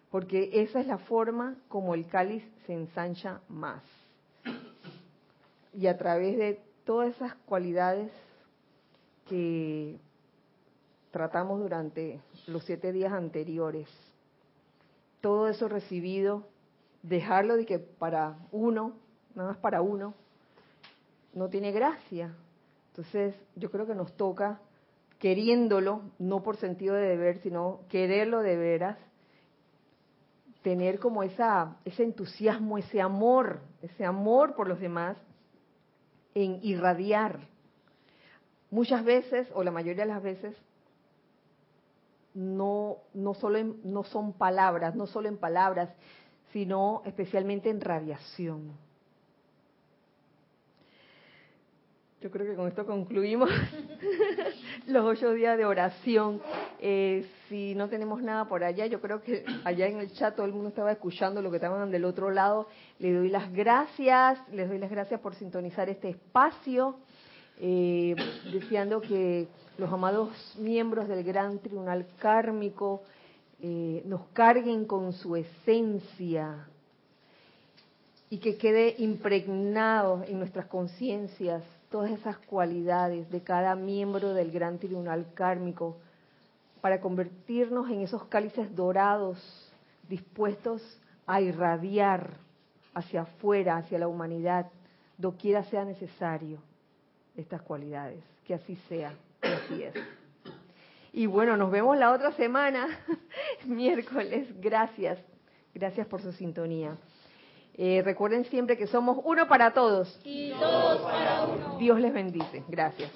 porque esa es la forma como el cáliz se ensancha más. Y a través de todas esas cualidades que tratamos durante los siete días anteriores, todo eso recibido, dejarlo de que para uno, nada más para uno, no tiene gracia. Entonces, yo creo que nos toca, queriéndolo, no por sentido de deber, sino quererlo de veras, tener como esa, ese entusiasmo, ese amor, ese amor por los demás, en irradiar. Muchas veces, o la mayoría de las veces, no, no, solo no son palabras, no solo en palabras, sino especialmente en radiación. Yo creo que con esto concluimos los ocho días de oración. Eh, si no tenemos nada por allá, yo creo que allá en el chat todo el mundo estaba escuchando lo que estaban del otro lado. Le doy las gracias, les doy las gracias por sintonizar este espacio eh, deseando que los amados miembros del gran tribunal kármico eh, nos carguen con su esencia y que quede impregnado en nuestras conciencias todas esas cualidades de cada miembro del gran tribunal kármico para convertirnos en esos cálices dorados dispuestos a irradiar hacia afuera, hacia la humanidad, doquiera sea necesario estas cualidades. Que así sea, que así es. Y bueno, nos vemos la otra semana, miércoles. Gracias. Gracias por su sintonía. Eh, recuerden siempre que somos uno para todos. Y todos para uno. Dios les bendice. Gracias.